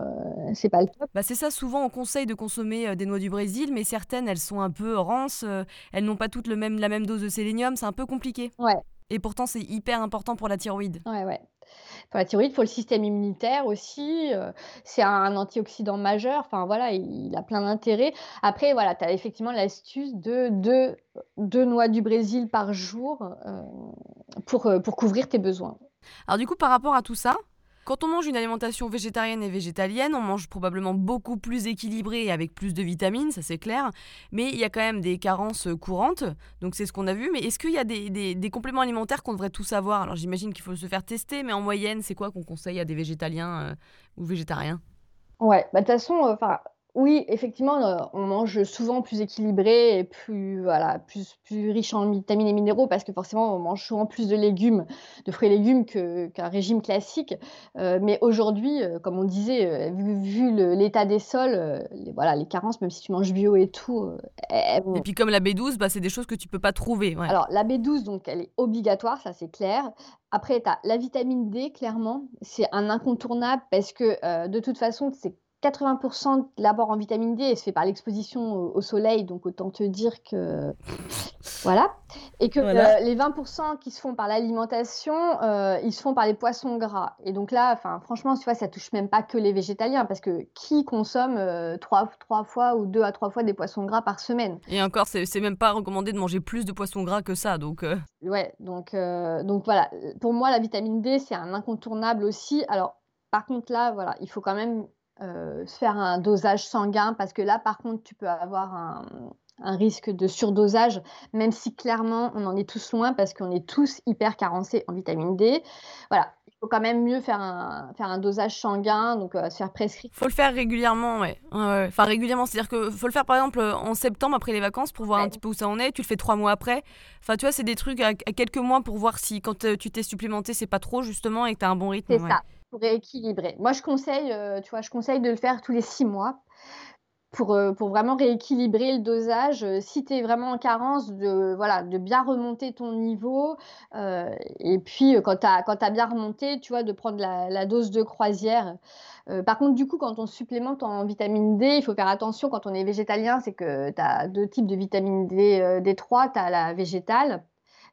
c'est pas le top. Bah, c'est ça, souvent on conseille de consommer, des noix du Brésil, mais certaines, elles sont un peu rances, elles n'ont pas toutes le même la même dose de sélénium, c'est un peu compliqué Ouais, et pourtant c'est hyper important pour la thyroïde. ouais, ouais. Pour la thyroïde, pour le système immunitaire aussi, heu, c'est un antioxydant majeur, enfin voilà, il il a plein d'intérêts. Après voilà, tu as effectivement l'astuce de 2 2 noix du Brésil par jour, heu, pour, heu, pour couvrir tes besoins. Alors du coup, par rapport à tout ça, quand on mange une alimentation végétarienne et végétalienne, on mange probablement beaucoup plus équilibré et avec plus de vitamines, ça c'est clair. Mais il y a quand même des carences euh, courantes, donc c'est ce qu'on a vu. Mais est-ce qu'il y a des, compléments alimentaires qu'on devrait tous avoir? Alors j'imagine qu'il faut se faire tester, mais en moyenne, c'est quoi qu'on conseille à des végétaliens euh, ou végétariens? Ouais, bah, de toute façon, enfin, Oui, effectivement, heu, on mange souvent plus équilibré et plus voilà, plus plus riche en vitamines et minéraux parce que forcément on mange souvent plus de légumes, de fruits et légumes que qu'un régime classique. Heu, mais aujourd'hui, heu, comme on disait, heu, vu vu le l'état des sols, heu, les voilà, les carences, même si tu manges bio et tout, heu, elles elles Et vont puis comme la B12, bah, c'est des choses que tu peux pas trouver, ouais. alors la B12 donc elle est obligatoire, ça c'est clair. Après tu as la vitamine D clairement, c'est un incontournable parce que, heu, de toute façon c'est 80 de l'apport en vitamine D, elle se fait par l'exposition au au soleil, donc autant te dire que voilà et que, Voilà. heu, les 20% qui se font par l'alimentation, heu, ils se font par les poissons gras et donc là, enfin franchement, tu vois, ça touche même pas que les végétaliens parce que qui consomme, heu, 3 3 fois ou 2 à 3 fois des poissons gras par semaine? Et encore, c'est même pas recommandé de manger plus de poissons gras que ça, donc heu, Ouais, donc donc voilà, pour moi, la vitamine D, c'est un incontournable aussi. Alors, par contre, là, voilà, il faut quand même, se faire un dosage sanguin parce que là, par contre, tu peux avoir un, un risque de surdosage, même si clairement, on en est tous loin parce qu'on est tous hyper carencés en vitamine D. Voilà, il faut quand même mieux faire un faire un dosage sanguin, donc heu, se faire prescrire faut le faire régulièrement, ouais. Enfin régulièrement, c'est-à-dire que faut le faire par exemple, heu, en septembre après les vacances pour voir un petit peu où ça en est. Tu le fais 3 mois après. Enfin, tu vois, c'est des trucs à à quelques mois pour voir si quand, heu, tu t'es supplémenté, c'est pas trop justement et que tu as un bon rythme, c'est ouais. ça, pour rééquilibrer. Moi, je conseille, heu, tu vois, je conseille de le faire tous les 6 mois Pour, heu, pour vraiment rééquilibrer le dosage, heu, si tu es vraiment en carence de voilà, de bien remonter ton niveau, et puis, quand tu as as bien remonté, tu vois, de prendre la dose de croisière. Par contre, du coup, quand on supplémente en vitamine D, il faut faire attention quand on est végétalien, c'est que tu as 2 types de vitamine D, heu, D3, tu as la végétale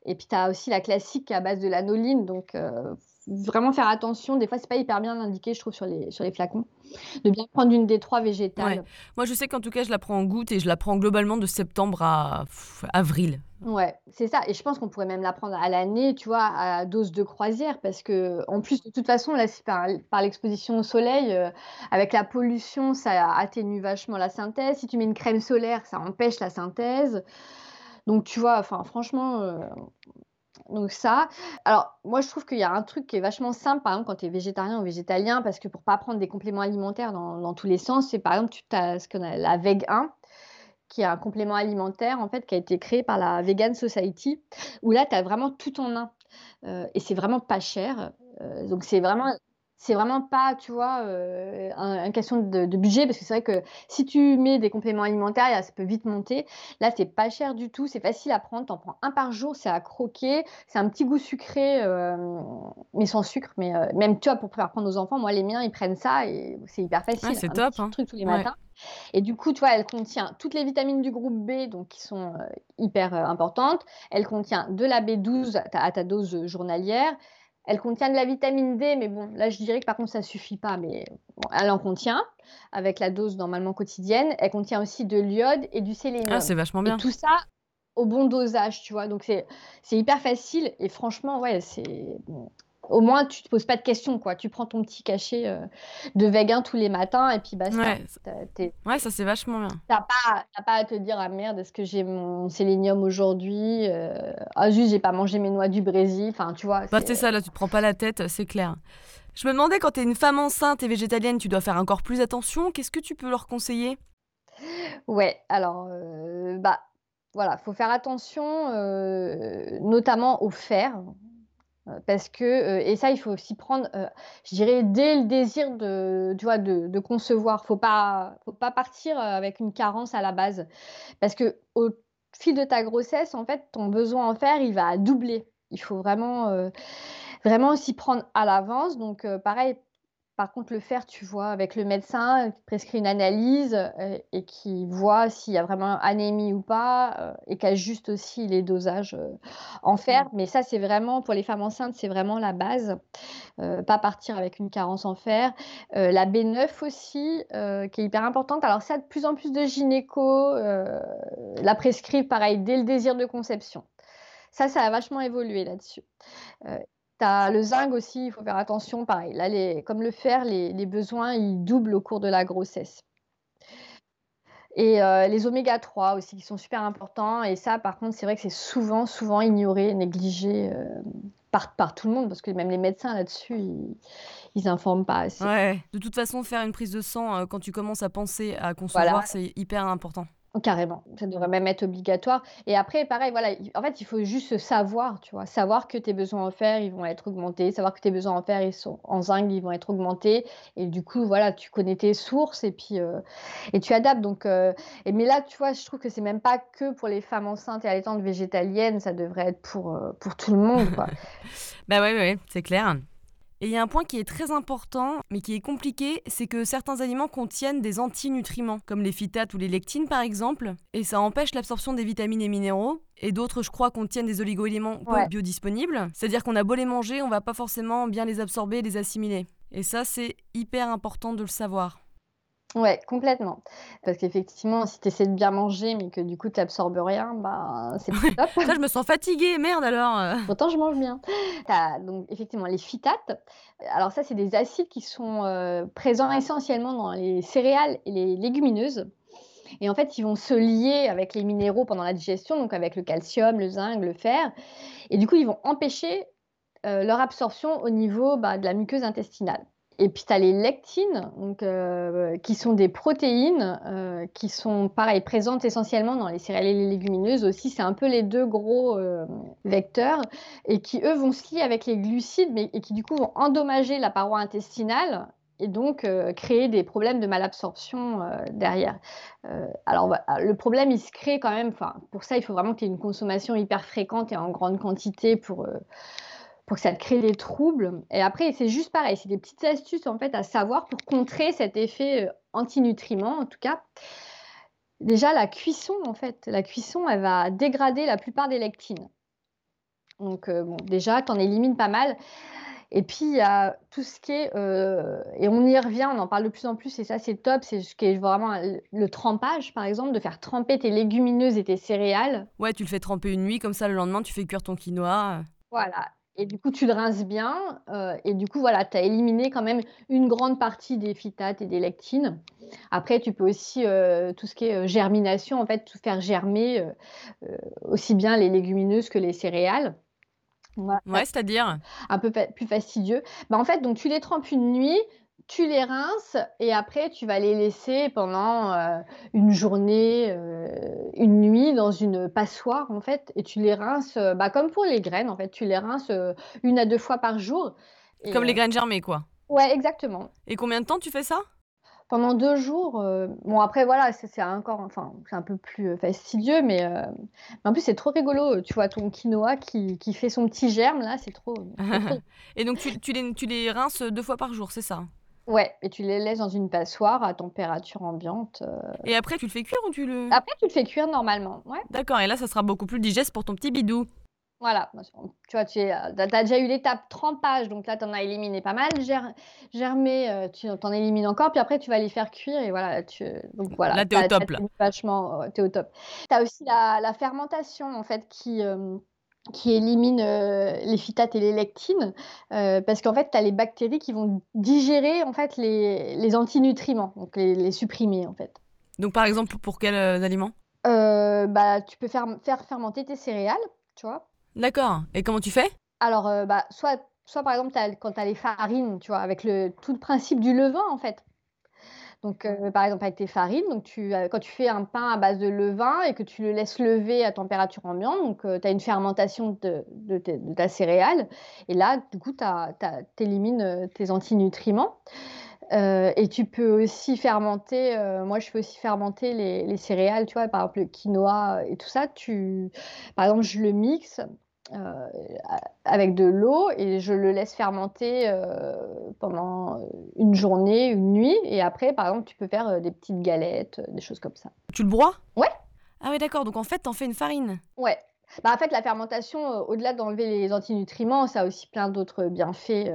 et puis tu as aussi la classique à base de lanoline donc heu, vraiment faire attention. Des fois, c'est pas hyper bien indiqué, je trouve, sur les sur les flacons, de bien prendre une D3 Ouais. végétale. Moi, je sais qu'en tout cas, je la prends en gouttes et je la prends globalement de septembre à pff, avril. Ouais, c'est ça et je pense qu'on pourrait même la prendre à l'année, tu vois, à dose de croisière parce qu'en plus, de toute façon, là, c'est par par l'exposition au soleil, heu, avec la pollution, ça atténue vachement la synthèse. Si tu mets une crème solaire, ça empêche la synthèse. Donc tu vois, enfin franchement, heu, donc ça. Alors moi, je trouve qu'il y a un truc qui est vachement simple, par exemple, quand tu es végétarien ou végétalien, parce que pour pas prendre des compléments alimentaires dans tous les sens, c'est par exemple, tu as ce qu'on a la Veg 1 qui est un complément alimentaire, en fait, qui a été créé par la Vegan Society, où là, tu as vraiment tout en un, heu et c'est vraiment pas cher, heu, donc c'est vraiment c'est vraiment pas, tu vois, heu, un un question de de budget parce que c'est vrai que si tu mets des compléments alimentaires, ça peut vite monter. Là, c'est pas cher du tout, c'est facile à prendre, tu en prends un par jour, c'est à croquer, c'est un petit goût sucré, hem, mais sans sucre, mais heu, même, tu vois, pour faire prendre aux enfants, moi, les miens, ils prennent ça et c'est hyper Ouais, facile, c'est un top, petit hein. truc tous les Ouais. matins. Et du coup, tu vois, elle contient toutes les vitamines du groupe B, donc qui sont, hyper, importantes. Elle contient de la B12 à ta à ta dose, journalière. Elle contient de la vitamine D, mais bon, là, je dirais que par contre, ça suffit pas, mais bon, elle en contient avec la dose normalement quotidienne. Elle contient aussi de l'iode et du Ah, sélénium c'est vachement et bien. tout ça au bon dosage, tu vois? Donc c'est hyper facile et franchement, ouais, c'est au moins tu te poses pas de questions, quoi. Tu prends ton petit cachet, heu, de Vegan tous les matins et puis basta. Ouais, as ouais, ça, c'est vachement bien. tu pas tu pas à te dire: «Ah merde, est-ce que j'ai mon sélénium aujourd'hui? Heu, ah zut, j'ai pas mangé mes noix du Brésil». Enfin, tu vois? Bah, C'est, ça, là, tu te prends pas la tête, c'est clair. Je me demandais quand tu es une femme enceinte et végétalienne, tu dois faire encore plus attention. Qu'est-ce que tu peux leur conseiller? ouais, alors, heu, bah, voilà, faut faire attention, heu, notamment au fer, parce que, heu et ça, il faut aussi prendre, heu, je dirais dès le désir de tu vois, de concevoir. Faut pas faut pas partir, avec une carence à la base. Parce qu'au fil de ta grossesse, en fait, ton besoin en fer, il va doubler. Il faut vraiment, vraiment s'y prendre à l'avance. Donc, pareil, par contre, le fer, tu vois avec le médecin, qui prescrit une analyse, heu et qui voit s'il y a vraiment anémie ou pas, heu et qui ajuste aussi les dosages, heu, en fer. Mais ça, c'est vraiment pour les femmes enceintes, c'est vraiment la base, pas partir avec une carence en fer. La B9 aussi, qui est hyper importante. Alors ça, de plus en plus de gynécos, heu, la prescrivent pareil dès le désir de conception. Ça, ça a vachement évolué là-dessus. Heu, tu as le zinc aussi, il faut faire attention, pareil. Là, les comme le fer, les les besoins, ils doublent au cours de la grossesse Et les oméga 3 aussi qui sont super importants et ça par contre, c'est vrai que c'est souvent, souvent ignoré, négligé, par par tout le monde parce que même les médecins là-dessus, ils ils informent pas assez. Ouais, de toute façon, faire une prise de sang, quand tu commences à penser à concevoir, c'est hyper important. Carrément, ça devrait même être obligatoire. Et après, pareil, voilà, en fait, il faut juste savoir, tu vois, savoir que tes besoins en fer, ils vont être augmentés, savoir que tes besoins en fer, ils sont en zinc, ils vont être augmentés. Et du coup, voilà, tu connais tes sources et puis euh, et tu adaptes. Donc, euh, mais là, tu vois, je trouve que c'est même pas que pour les femmes enceintes et allaitantes végétaliennes, ça devrait être pour euh, pour tout le monde, quoi. bah ouais, c'est clair. Et il y a un point qui est très important, mais qui est compliqué, c'est que certains aliments contiennent des antinutriments, comme les phytates ou les lectines par exemple, et ça empêche l'absorption des vitamines et minéraux. Et d'autres, je crois, contiennent des oligoéléments biodisponibles. C'est-à-dire qu'on a beau les manger, on va pas forcément bien les absorber, les assimiler. Et ça, c'est hyper important de le savoir. Ouais, complètement. Parce qu'effectivement, si tu essaies de bien manger, mais que du coup tu n'absorbes rien, bah, c'est pas top. Ça, je me sens fatiguée, merde alors. Euh. Pourtant, je mange bien. Donc effectivement les phytates. Alors ça, c'est des acides qui sont euh, présents essentiellement dans les céréales et les légumineuses. Et en fait, ils vont se lier avec les minéraux pendant la digestion, donc avec le calcium, le zinc, le fer. Et du coup, ils vont empêcher euh, leur absorption au niveau bah, de la muqueuse intestinale. Et puis, tu as les lectines, donc, euh, qui sont des protéines euh, qui sont, pareil, présentes essentiellement dans les céréales et les légumineuses aussi. C'est un peu les deux gros euh, vecteurs et qui, eux, vont se lier avec les glucides mais, et qui, du coup, vont endommager la paroi intestinale et donc créer des problèmes de malabsorption derrière. alors, bah, le problème, il se crée quand même, pour ça, il faut vraiment qu'il y ait une consommation hyper fréquente et en grande quantité pour pour que ça te crée des troubles. Et après, c'est juste pareil, c'est des petites astuces en fait à savoir pour contrer cet effet euh, antinutriment en tout cas. Déjà, la cuisson, en fait, la cuisson, elle va dégrader la plupart des lectines. Donc, euh, bon, déjà, tu en élimines pas mal. Et puis, il y a tout ce qui est, euh, et on y revient, on en parle de plus en plus, et ça, c'est top, c'est ce qui est vraiment le trempage, par exemple, de faire tremper tes légumineuses et tes céréales. Ouais, tu le fais tremper une nuit, comme ça, le lendemain, tu fais cuire ton quinoa. Voilà, et du coup, tu le rinces bien. Euh, et du coup, voilà, tu as éliminé quand même une grande partie des phytates et des lectines. Après, tu peux aussi, euh, tout ce qui est euh, germination, en fait, tout faire germer aussi bien les légumineuses que les céréales. Ouais, c'est-à-dire? Un peu plus fastidieux. Bah, en fait, donc tu les trempes une nuit, tu les rinces et après tu vas les laisser pendant euh, une journée, euh, une nuit dans une passoire en fait et tu les rinces euh, bah, comme pour les graines en fait, tu les rinces une à deux fois par jour. comme les graines germées quoi. Ouais, exactement. Et combien de temps tu fais ça? Pendant deux jours. bon après voilà, c'est encore, enfin c'est un peu plus fastidieux, mais, en plus c'est trop rigolo. Tu vois ton quinoa qui, qui fait son petit germe là, c'est trop, et donc tu, tu, les, tu les rinces deux fois par jour, c'est ça? Ouais, et tu les laisses dans une passoire à température ambiante. Euh. Et après, tu le fais cuire ou tu le... Après, tu le fais cuire normalement, ouais. D'accord, et là, ça sera beaucoup plus digeste pour ton petit bidou. Voilà, tu vois, tu as, déjà eu l'étape trempage, donc là, tu en as éliminé pas mal. germé, euh, tu en élimines encore, puis après, tu vas les faire cuire, et voilà, tu, donc voilà. Là, t'es au top, là. Vachement, t'es au top. Tu as aussi la, fermentation, en fait, qui... Euh, qui élimine euh, les phytates et les lectines, euh, parce qu'en fait, tu as les bactéries qui vont digérer en fait, les, les antinutriments, donc les, supprimer en fait. Donc par exemple, pour quels euh, aliments? Bah, Tu peux faire, faire fermenter tes céréales, tu vois. D'accord. Et comment tu fais? Alors, bah, soit, soit par exemple, quand tu as les farines, tu vois, avec le, tout le principe du levain en fait. Donc, euh, par exemple, avec tes farines, donc tu, euh, quand tu fais un pain à base de levain et que tu le laisses lever à température ambiante, donc euh, tu as une fermentation de, ta céréale. Et là, du coup, tu élimines tes antinutriments. et tu peux aussi fermenter, moi je fais aussi fermenter les, les, céréales, tu vois, par exemple le quinoa et tout ça. Tu, par exemple, je le mixe euh, avec de l'eau et je le laisse fermenter euh, pendant une journée, une nuit. Et après, par exemple, tu peux faire euh, des petites galettes, des choses comme ça. Tu le broies? Ouais. Ah oui, d'accord. Donc en fait, t'en fais une farine. Ouais. Bah, en fait, la fermentation, au-delà d'enlever les antinutriments, ça a aussi plein d'autres bienfaits.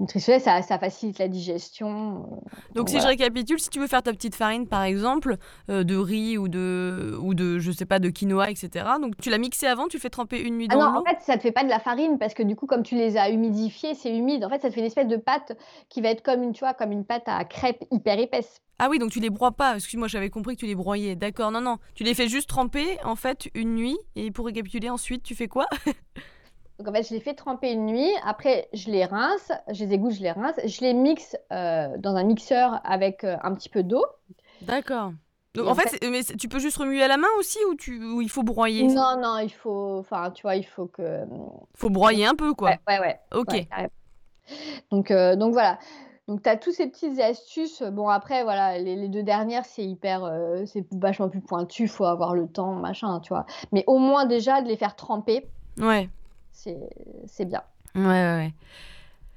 Nutritionnel, ça, ça facilite la digestion. Donc, si je récapitule, si tu veux faire ta petite farine, par exemple, de riz ou de, ou de, je sais pas, de quinoa, etc. Donc, tu l'as mixé avant, tu fais tremper une nuit ah dans ah non, en fait, ça te fait pas de la farine parce que du coup, comme tu les as humidifiés, c'est humide. En fait, ça te fait une espèce de pâte qui va être comme une, tu vois, comme une pâte à crêpes hyper épaisse. Ah oui, donc tu les broies pas. Excuse-moi, j'avais compris que tu les broyais. D'accord, non, non. Tu les fais juste tremper, en fait, une nuit. Et pour récapituler, ensuite, tu fais quoi? Donc en fait, je les fais tremper une nuit. Après, je les rince, je les égoutte, je les rince. Je les mixe euh, dans un mixeur avec euh, un petit peu d'eau. D'accord. Donc en, fait, mais tu peux juste remuer à la main aussi ou, tu, ou il faut broyer? Non, non, il faut, enfin, tu vois, il faut que. Faut broyer un peu, quoi. Ouais, ouais. ok. donc, euh, donc voilà. Donc, tu as tous ces petites astuces. Bon, après, voilà, les, deux dernières, c'est hyper, euh, c'est vachement plus pointu. Il faut avoir le temps, machin, tu vois. Mais au moins, déjà, de les faire tremper. Ouais. C'est bien. Ouais, ouais, ouais.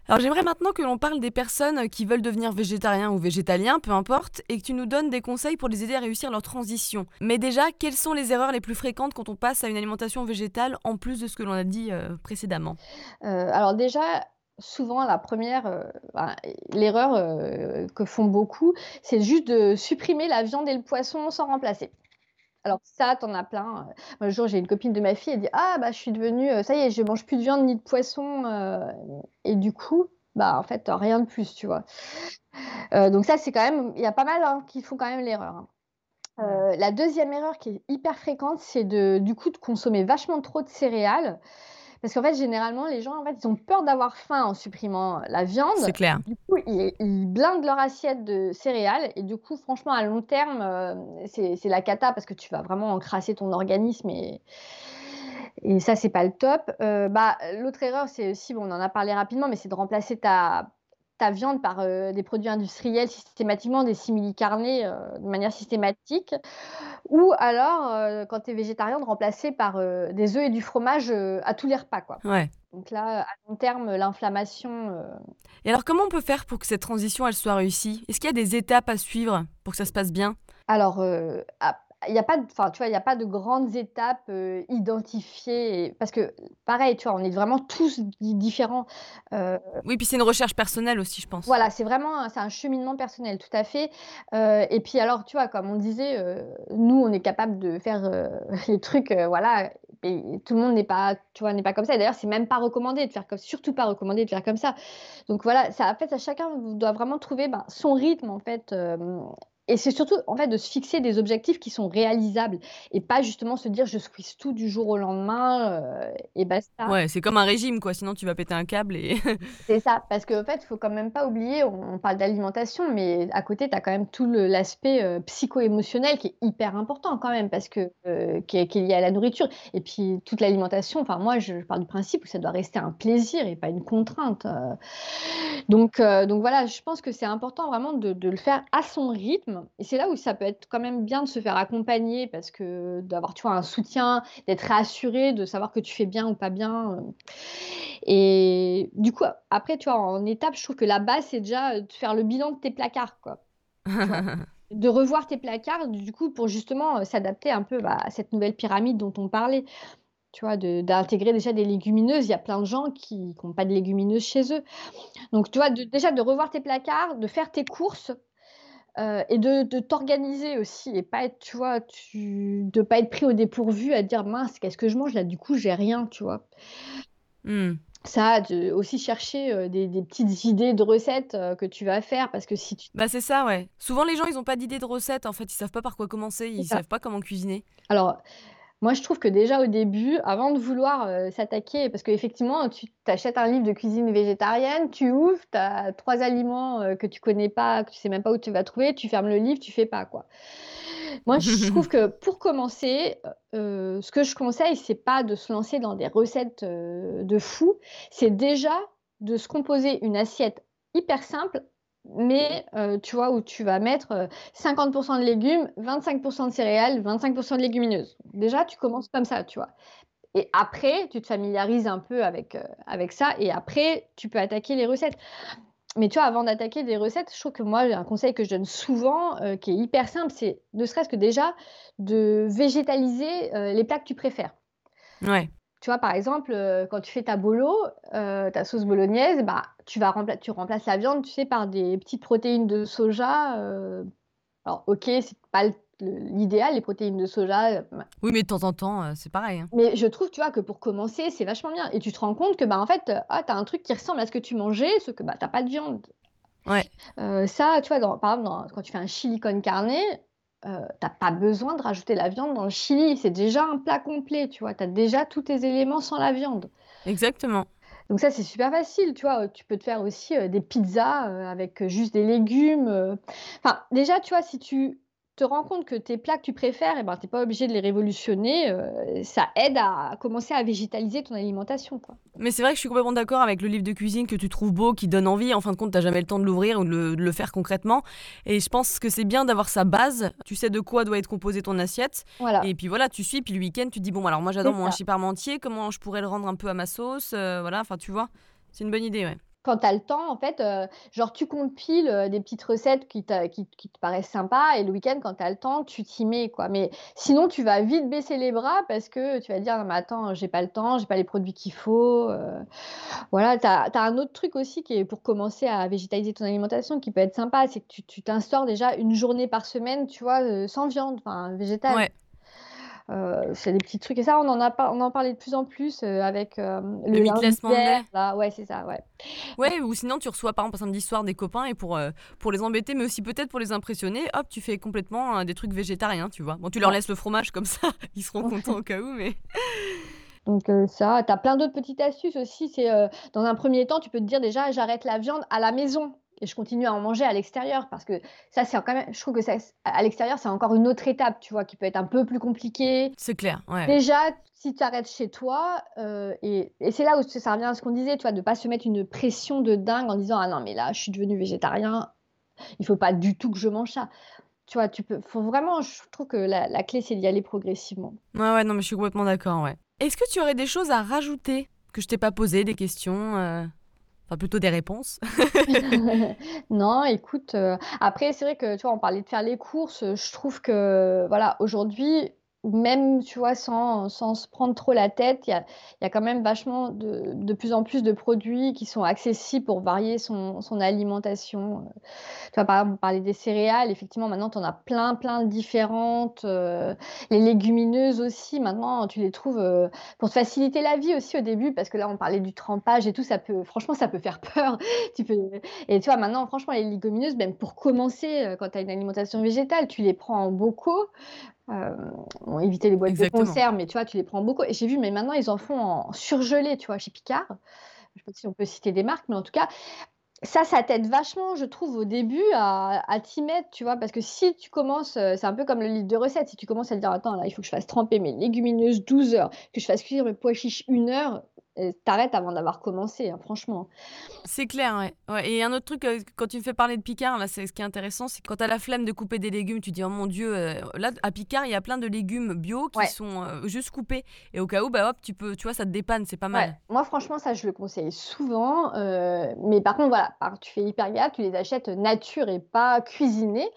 Alors j'aimerais maintenant que l'on parle des personnes qui veulent devenir végétariens ou végétaliens, peu importe, et que tu nous donnes des conseils pour les aider à réussir leur transition. Mais déjà, quelles sont les erreurs les plus fréquentes quand on passe à une alimentation végétale, en plus de ce que l'on a dit euh, précédemment? Euh, Alors déjà, souvent la première, euh, l'erreur que font beaucoup, c'est juste de supprimer la viande et le poisson sans remplacer. Alors ça, t'en as plein. Un jour, j'ai une copine de ma fille, elle dit ah bah je suis devenue, euh, ça y est, je mange plus de viande ni de poisson, et du coup, bah en fait rien de plus, tu vois. donc ça, c'est quand même, il y a pas mal hein, qui font quand même l'erreur. Hein. la deuxième erreur qui est hyper fréquente, c'est de, du coup de consommer vachement trop de céréales. Parce qu'en fait, généralement, les gens, en fait, ils ont peur d'avoir faim en supprimant la viande. C'est clair. Du coup, ils, blindent leur assiette de céréales. Et du coup, franchement, à long terme, euh, c'est la cata parce que tu vas vraiment encrasser ton organisme et. Et ça, c'est pas le top. Euh, bah, L'autre erreur, c'est aussi, bon, on en a parlé rapidement, mais c'est de remplacer ta, ta viande par euh, des produits industriels systématiquement, des simili-carnés de manière systématique. Ou alors, euh, quand tu es végétarien, de remplacer par euh, des œufs et du fromage euh, à tous les repas. Quoi. Ouais. Donc là, à long terme, l'inflammation. Et alors, comment on peut faire pour que cette transition elle soit réussie? Est-ce qu'il y a des étapes à suivre pour que ça se passe bien? Alors, il n'y a pas de, enfin, tu vois, il a pas de grandes étapes euh, identifiées parce que pareil, tu vois, on est vraiment tous différents. Euh, oui, puis c'est une recherche personnelle aussi, je pense. Voilà, c'est vraiment, c'est un cheminement personnel, tout à fait. Euh, et puis alors, tu vois, comme on disait, nous, on est capable de faire les trucs, voilà. Et tout le monde n'est pas, tu vois, n'est pas comme ça. D'ailleurs, c'est même pas recommandé de faire comme, surtout pas recommandé de faire comme ça. Donc voilà, ça, en fait, chacun doit vraiment trouver ben, son rythme en fait et c'est surtout en fait de se fixer des objectifs qui sont réalisables et pas justement se dire je squeeze tout du jour au lendemain euh, et basta. Ouais, c'est comme un régime quoi, sinon tu vas péter un câble et C'est ça parce qu'en fait, il faut quand même pas oublier on, parle d'alimentation mais à côté tu as quand même tout l'aspect euh, psycho-émotionnel qui est hyper important quand même parce que euh, qui, est, lié à la nourriture et puis toute l'alimentation, enfin moi je, parle du principe où ça doit rester un plaisir et pas une contrainte. Donc donc voilà, je pense que c'est important vraiment de, de le faire à son rythme et c'est là où ça peut être quand même bien de se faire accompagner parce que d'avoir tu vois, un soutien, d'être rassuré, de savoir que tu fais bien ou pas bien. Euh. Et du coup, après, tu vois, en étape, je trouve que la base, c'est déjà de faire le bilan de tes placards, quoi. de revoir tes placards, du coup, pour justement euh, s'adapter un peu bah, à cette nouvelle pyramide dont on parlait tu vois, d'intégrer déjà des légumineuses. Il y a plein de gens qui n'ont pas de légumineuses chez eux. Donc, tu vois, déjà de revoir tes placards, de faire tes courses euh, et de, t'organiser aussi et pas être, tu vois, tu, de pas être pris au dépourvu à dire mince, qu'est-ce que je mange là? Du coup, j'ai rien, tu vois. Mmh. Ça, de, aussi chercher euh, des, petites idées de recettes euh, que tu vas faire parce que si tu. Bah, c'est ça, ouais. Souvent, les gens, ils n'ont pas d'idées de recettes en fait, ils savent pas par quoi commencer, ils savent pas comment cuisiner. Alors, moi, je trouve que déjà au début, avant de vouloir euh, s'attaquer, parce qu'effectivement, tu t'achètes un livre de cuisine végétarienne, tu ouvres, tu as trois aliments euh, que tu connais pas, que tu sais même pas où tu vas trouver, tu fermes le livre, tu fais pas quoi. Moi, je trouve que pour commencer, euh, ce que je conseille, c'est pas de se lancer dans des recettes de fou, c'est déjà de se composer une assiette hyper simple mais euh, tu vois, où tu vas mettre 50% euh, de légumes, 25% de céréales, 25% de légumineuses. Déjà, tu commences comme ça, tu vois. Et après, tu te familiarises un peu avec, euh, avec ça, et après, tu peux attaquer les recettes. Mais tu vois, avant d'attaquer des recettes, je trouve que moi, un conseil que je donne souvent, qui est hyper simple, c'est ne serait-ce que déjà de végétaliser les plats que tu préfères. Ouais. Tu vois, par exemple, quand tu fais ta bolo, ta sauce bolognaise, bah, tu vas tu remplaces la viande, tu sais, par des petites protéines de soja, alors OK, c'est pas l'idéal, les protéines de soja, Oui, mais de temps en temps, c'est pareil, hein. mais je trouve, tu vois, que pour commencer, c'est vachement bien et tu te rends compte que, bah, en fait, ah, tu as un truc qui ressemble à ce que tu mangeais, sauf que, bah, tu pas de viande. Ouais. ça, tu vois, dans par exemple, quand tu fais un chili con carne, euh, tu pas besoin de rajouter la viande dans le chili, c'est déjà un plat complet, tu vois? Tu as déjà tous tes éléments sans la viande. Exactement. Donc ça, c'est super facile, tu vois? Tu peux te faire aussi, des pizzas, avec, juste des légumes, enfin, déjà, tu vois, si tu te rends compte que tes plats que tu préfères, et ben, tu pas obligé de les révolutionner, euh, ça aide à commencer à végétaliser ton alimentation. Quoi. Mais c'est vrai que je suis complètement d'accord avec le livre de cuisine que tu trouves beau, qui donne envie. En fin de compte, tu n'as jamais le temps de l'ouvrir ou de le, faire concrètement. Et je pense que c'est bien d'avoir sa base. Tu sais de quoi doit être composée ton assiette. Voilà. Et puis voilà, tu suis. Puis le week-end, tu dis bon, alors moi j'adore mon hachis parmentier. Comment je pourrais le rendre un peu à ma sauce euh, Voilà, enfin tu vois. C'est une bonne idée, ouais quand tu as le temps, en fait, euh, genre tu compiles euh, des petites recettes qui, qui, qui, te paraissent sympas et le week-end, quand tu as le temps, tu t'y mets, quoi. Mais sinon, tu vas vite baisser les bras parce que tu vas dire, non, mais attends, j'ai pas le temps, j'ai pas les produits qu'il faut. Euh. Voilà, tu as, un autre truc aussi qui est pour commencer à végétaliser ton alimentation qui peut être sympa, c'est que tu t'instaures déjà une journée par semaine, tu vois, sans viande, enfin, végétale. Ouais. Euh, c'est des petits trucs et ça on en a pas on en parlait de plus en plus euh, avec euh, le, le Monday là. Ouais c'est ça ouais. Ouais ou sinon tu reçois par exemple un samedi soir des copains et pour pour les embêter mais aussi peut-être pour les impressionner hop tu fais complètement des trucs végétariens tu vois. Bon tu leur laisses le fromage comme ça ils seront contents au cas où mais donc ça, tu as plein d'autres petites astuces aussi. C'est dans un premier temps, tu peux te dire déjà, j'arrête la viande à la maison et je continue à en manger à l'extérieur parce que ça c'est quand même je trouve que ça, à l'extérieur c'est encore une autre étape tu vois qui peut être un peu plus compliquée. C'est clair ouais. déjà si tu arrêtes chez toi euh, et, et c'est là où ça revient à ce qu'on disait tu vois de pas se mettre une pression de dingue en disant ah non mais là je suis devenu végétarien il faut pas du tout que je mange ça. Tu vois tu peux faut vraiment je trouve que la, la clé c'est d'y aller progressivement. Ouais ouais non mais je suis complètement d'accord ouais. Est-ce que tu aurais des choses à rajouter? Que je t'ai pas posé des questions euh? Enfin, plutôt des réponses. Non, écoute, euh, après, c'est vrai que, tu vois, on parlait de faire les courses. Je trouve que, voilà, aujourd'hui, même, tu vois, sans, sans se prendre trop la tête, il y a, y a quand même vachement de, de plus en plus de produits qui sont accessibles pour varier son, son alimentation. Tu vois, par exemple, on parlait des céréales. Effectivement, maintenant, tu en as plein, plein de différentes. Euh, les légumineuses aussi, maintenant, tu les trouves euh, pour te faciliter la vie aussi au début, parce que là, on parlait du trempage et tout. Ça peut, franchement, ça peut faire peur. tu peux... Et tu vois, maintenant, franchement, les légumineuses, même pour commencer, euh, quand tu as une alimentation végétale, tu les prends en bocaux. Euh, éviter les boîtes de conserve, mais tu vois, tu les prends beaucoup. Et j'ai vu, mais maintenant, ils en font en surgelé, tu vois, chez Picard. Je sais pas si on peut citer des marques, mais en tout cas, ça, ça t'aide vachement, je trouve, au début à, à t'y mettre, tu vois, parce que si tu commences, euh, c'est un peu comme le livre de recettes, si tu commences à te dire, attends, là, il faut que je fasse tremper mes légumineuses 12 heures, que je fasse cuire mes pois chiches une heure, t'arrêtes avant d'avoir commencé, hein, franchement. C'est clair, ouais. Et un autre truc, euh, quand tu me fais parler de Picard, là, c'est ce qui est intéressant, c'est quand t'as la flemme de couper des légumes, tu dis oh mon dieu, euh, là à Picard, il y a plein de légumes bio qui sont euh, juste coupés. Et au cas où, bah hop, tu peux, tu vois, ça te dépanne, c'est pas mal. Moi, franchement, ça, je le conseille souvent. mais par contre, voilà, tu fais hyper gaffe, tu les achètes nature et pas cuisinés.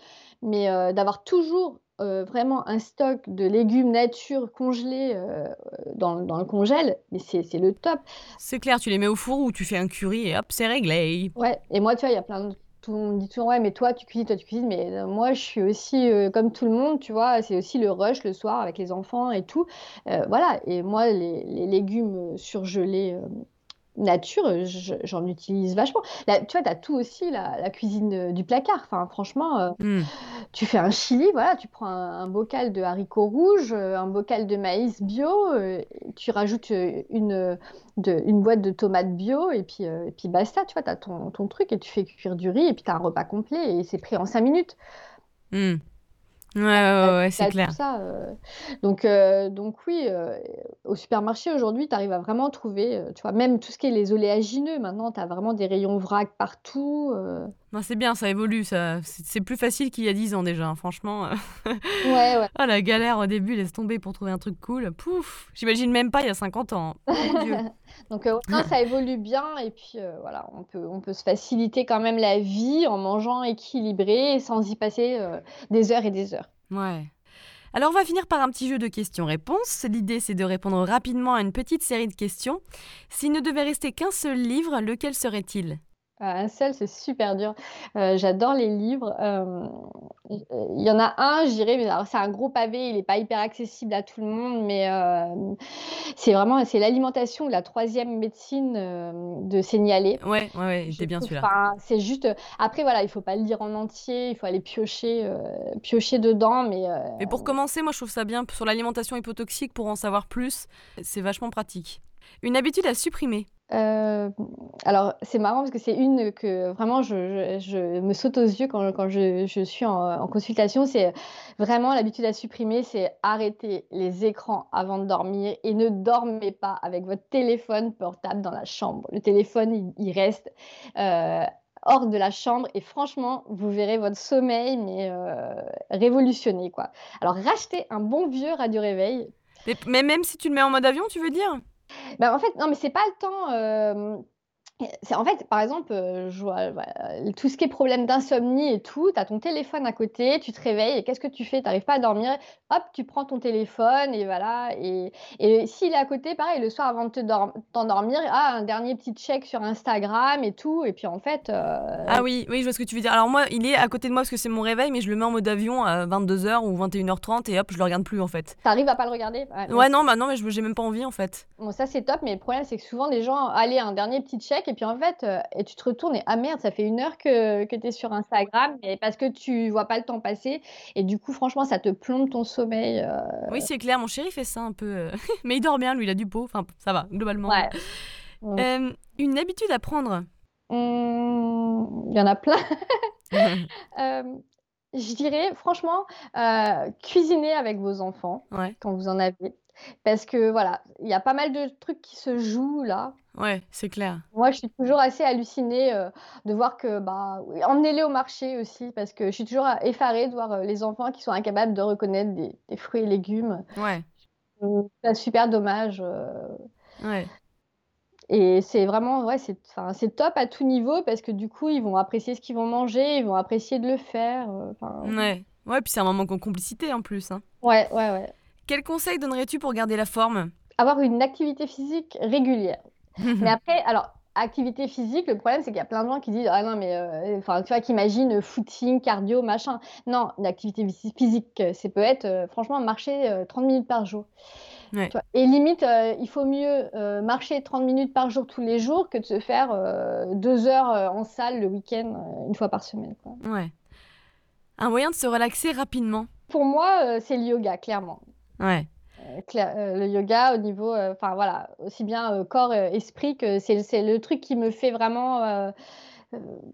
Mais d'avoir toujours euh, vraiment un stock de légumes nature congelés euh, dans, dans, le congèle, mais c'est le top. C'est clair, tu les mets au four ou tu fais un curry et hop, c'est réglé. Ouais, et moi, tu vois, il y a plein de. Tout le monde dit toujours, ouais, mais toi, tu cuisines, toi, tu cuisines. Mais euh, moi, je suis aussi comme tout le monde, tu vois, c'est aussi le rush le soir avec les enfants et tout. voilà, et moi, les, les légumes surgelés nature, j'en utilise vachement. tu vois, tu as tout aussi, la, cuisine du placard. Enfin, franchement, euh, hmm. tu fais un chili, voilà, tu prends un, bocal de haricots rouges, euh, un bocal de maïs bio, euh, tu rajoutes une, de, une boîte de tomates bio, et puis, et puis basta, tu vois, tu as ton, ton, truc et tu fais cuire du riz, et puis tu as un repas complet, et c'est pris en 5 minutes. Hmm. Ouais, ouais, ouais, c'est clair. Ça, euh. Donc, euh, donc oui, euh, au supermarché aujourd'hui, tu arrives à vraiment trouver, tu vois, même tout ce qui est les oléagineux, maintenant, tu as vraiment des rayons vrac partout. C'est bien, ça évolue, ça. C'est plus facile qu'il y a 10 ans déjà, hein, franchement. Ouais, ouais. Ah, la galère au début, laisse tomber pour trouver un truc cool. Pouf, j'imagine même pas il y a 50 ans. Oh donc ça évolue bien et puis voilà, on peut, on peut se faciliter quand même la vie en mangeant équilibré sans y passer des heures et des heures. Ouais. Alors on va finir par un petit jeu de questions-réponses. L'idée c'est de répondre rapidement à une petite série de questions. S'il ne devait rester qu'un seul livre, lequel serait-il? Ah, un seul, c'est super dur. Euh, j'adore les livres. Euh, il y en a un, je dirais, mais c'est un gros pavé, il n'est pas hyper accessible à tout le monde, mais euh, c'est vraiment c'est l'alimentation, la troisième médecine de Signalé. Ouais, ouais, ouais, bien celui-là. c'est juste. Après, voilà, il faut pas le lire en entier, il faut aller piocher, piocher dedans, mais. Mais pour commencer, moi, je trouve ça bien sur l'alimentation hypotoxique pour en savoir plus. C'est vachement pratique. Une habitude à supprimer. Euh, alors, c'est marrant parce que c'est une que vraiment je, me saute aux yeux quand, je, suis en, consultation. C'est vraiment l'habitude à supprimer, c'est arrêter les écrans avant de dormir et ne dormez pas avec votre téléphone portable dans la chambre. Le téléphone, il, reste euh, hors de la chambre et franchement, vous verrez votre sommeil mais euh, révolutionner quoi. Alors, rachetez un bon vieux radio réveil. mais même si tu le mets en mode avion, tu veux dire? Bah, en fait, non, mais c'est pas le temps. C'est en fait, par exemple, je vois, tout ce qui est problème d'insomnie et tout, tu as ton téléphone à côté, tu te réveilles et qu'est-ce que tu fais? Tu n'arrives pas à dormir, hop, tu prends ton téléphone et voilà et et s'il est à côté, pareil, le soir avant de te t'endormir, ah, un dernier petit check sur Instagram et tout et puis en fait, Ah oui, oui, je vois ce que tu veux dire. Alors moi, il est à côté de moi parce que c'est mon réveil, mais je le mets en mode avion à 22h ou 21h30 et hop, je le regarde plus en fait. Tu arrives à pas le regarder? Ouais, non, bah non, mais je j'ai même pas envie en fait. Bon ça c'est top, mais le problème c'est que souvent les gens: «Allez, un dernier petit check» et puis en fait, euh, et tu te retournes et ah merde, ça fait une heure que, que tu es sur Instagram et parce que tu vois pas le temps passer et du coup franchement ça te plombe ton sommeil. Euh. Oui c'est clair, mon chéri fait ça un peu, euh, mais il dort bien lui, il a du beau, enfin ça va globalement. Ouais. une habitude à prendre? Mmh, Il y en a plein. je dirais franchement cuisiner avec vos enfants quand vous en avez. Parce que voilà, il y a pas mal de trucs qui se jouent là. Ouais, c'est clair. Moi, je suis toujours assez hallucinée euh, de voir que, bah, emmenez-les au marché aussi, parce que je suis toujours effarée de voir euh, les enfants qui sont incapables de reconnaître des, fruits et légumes. Ouais. C'est super dommage. Euh. Ouais. Et c'est vraiment, ouais, c'est, c'est top à tout niveau parce que du coup, ils vont apprécier ce qu'ils vont manger, ils vont apprécier de le faire. Ouais. Ouais, puis c'est un moment de complicité en plus. Hein. Ouais, ouais, ouais. Quel conseil donnerais-tu pour garder la forme? Avoir une activité physique régulière. Mais après, alors, activité physique, le problème, c'est qu'il y a plein de gens qui disent Ah non, mais euh, enfin, tu vois, qui imaginent footing, cardio, machin. Non, une activité physique, c'est peut être, euh, franchement, marcher 30 euh, minutes par jour. et limite, il faut mieux marcher 30 minutes par jour tous les jours que de se faire deux heures en salle le week-end, une fois par semaine. Quoi. Ouais. Un moyen de se relaxer rapidement Pour moi, c'est le yoga, clairement. Ouais. Euh, le yoga au niveau, euh, enfin voilà, aussi bien euh, corps, esprit que c'est c'est le truc qui me fait vraiment,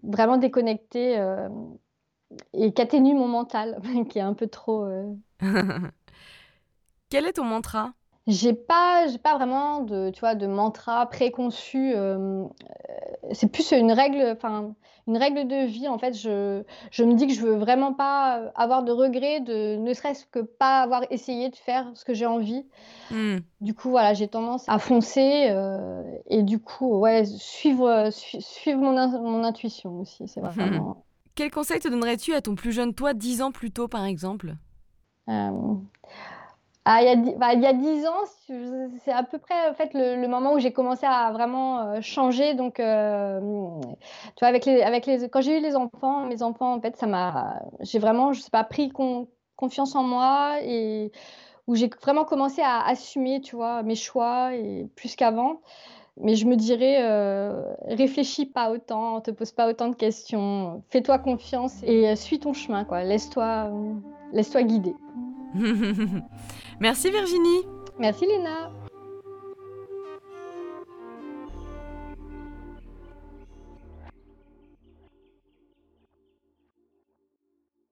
vraiment déconnecter, et qui atténue mon mental, qui est un peu trop, Quel est ton mantra? J'ai pas j'ai pas vraiment de, tu vois, de mantra préconçu, c'est plus une règle, enfin une règle de vie. En fait, je, je me dis que je veux vraiment pas euh, avoir de regrets, de ne serait-ce que pas avoir essayé de faire ce que j'ai envie. Hmm. Du coup, voilà, j'ai tendance à foncer euh, et du coup, ouais, suivre, suivre mon, mon intuition aussi. C'est vraiment. Quel conseil te donnerais-tu à ton plus jeune toi, dix ans plus tôt, par exemple? Euh, ah, il, y a, bah, il y a 10 ans, c'est à peu près en fait, le, moment où j'ai commencé à vraiment euh, changer. Donc, euh, tu vois, avec les, avec les, quand j'ai eu les enfants, mes enfants, en fait, ça m'a, j'ai vraiment, je sais pas, pris confiance en moi et où j'ai vraiment commencé à assumer, tu vois, mes choix et plus qu'avant. Mais je me dirais, euh, réfléchis pas autant, te pose pas autant de questions, fais-toi confiance et suis ton chemin, quoi. Laisse-toi, laisse-toi guider. Merci Virginie. Merci Léna.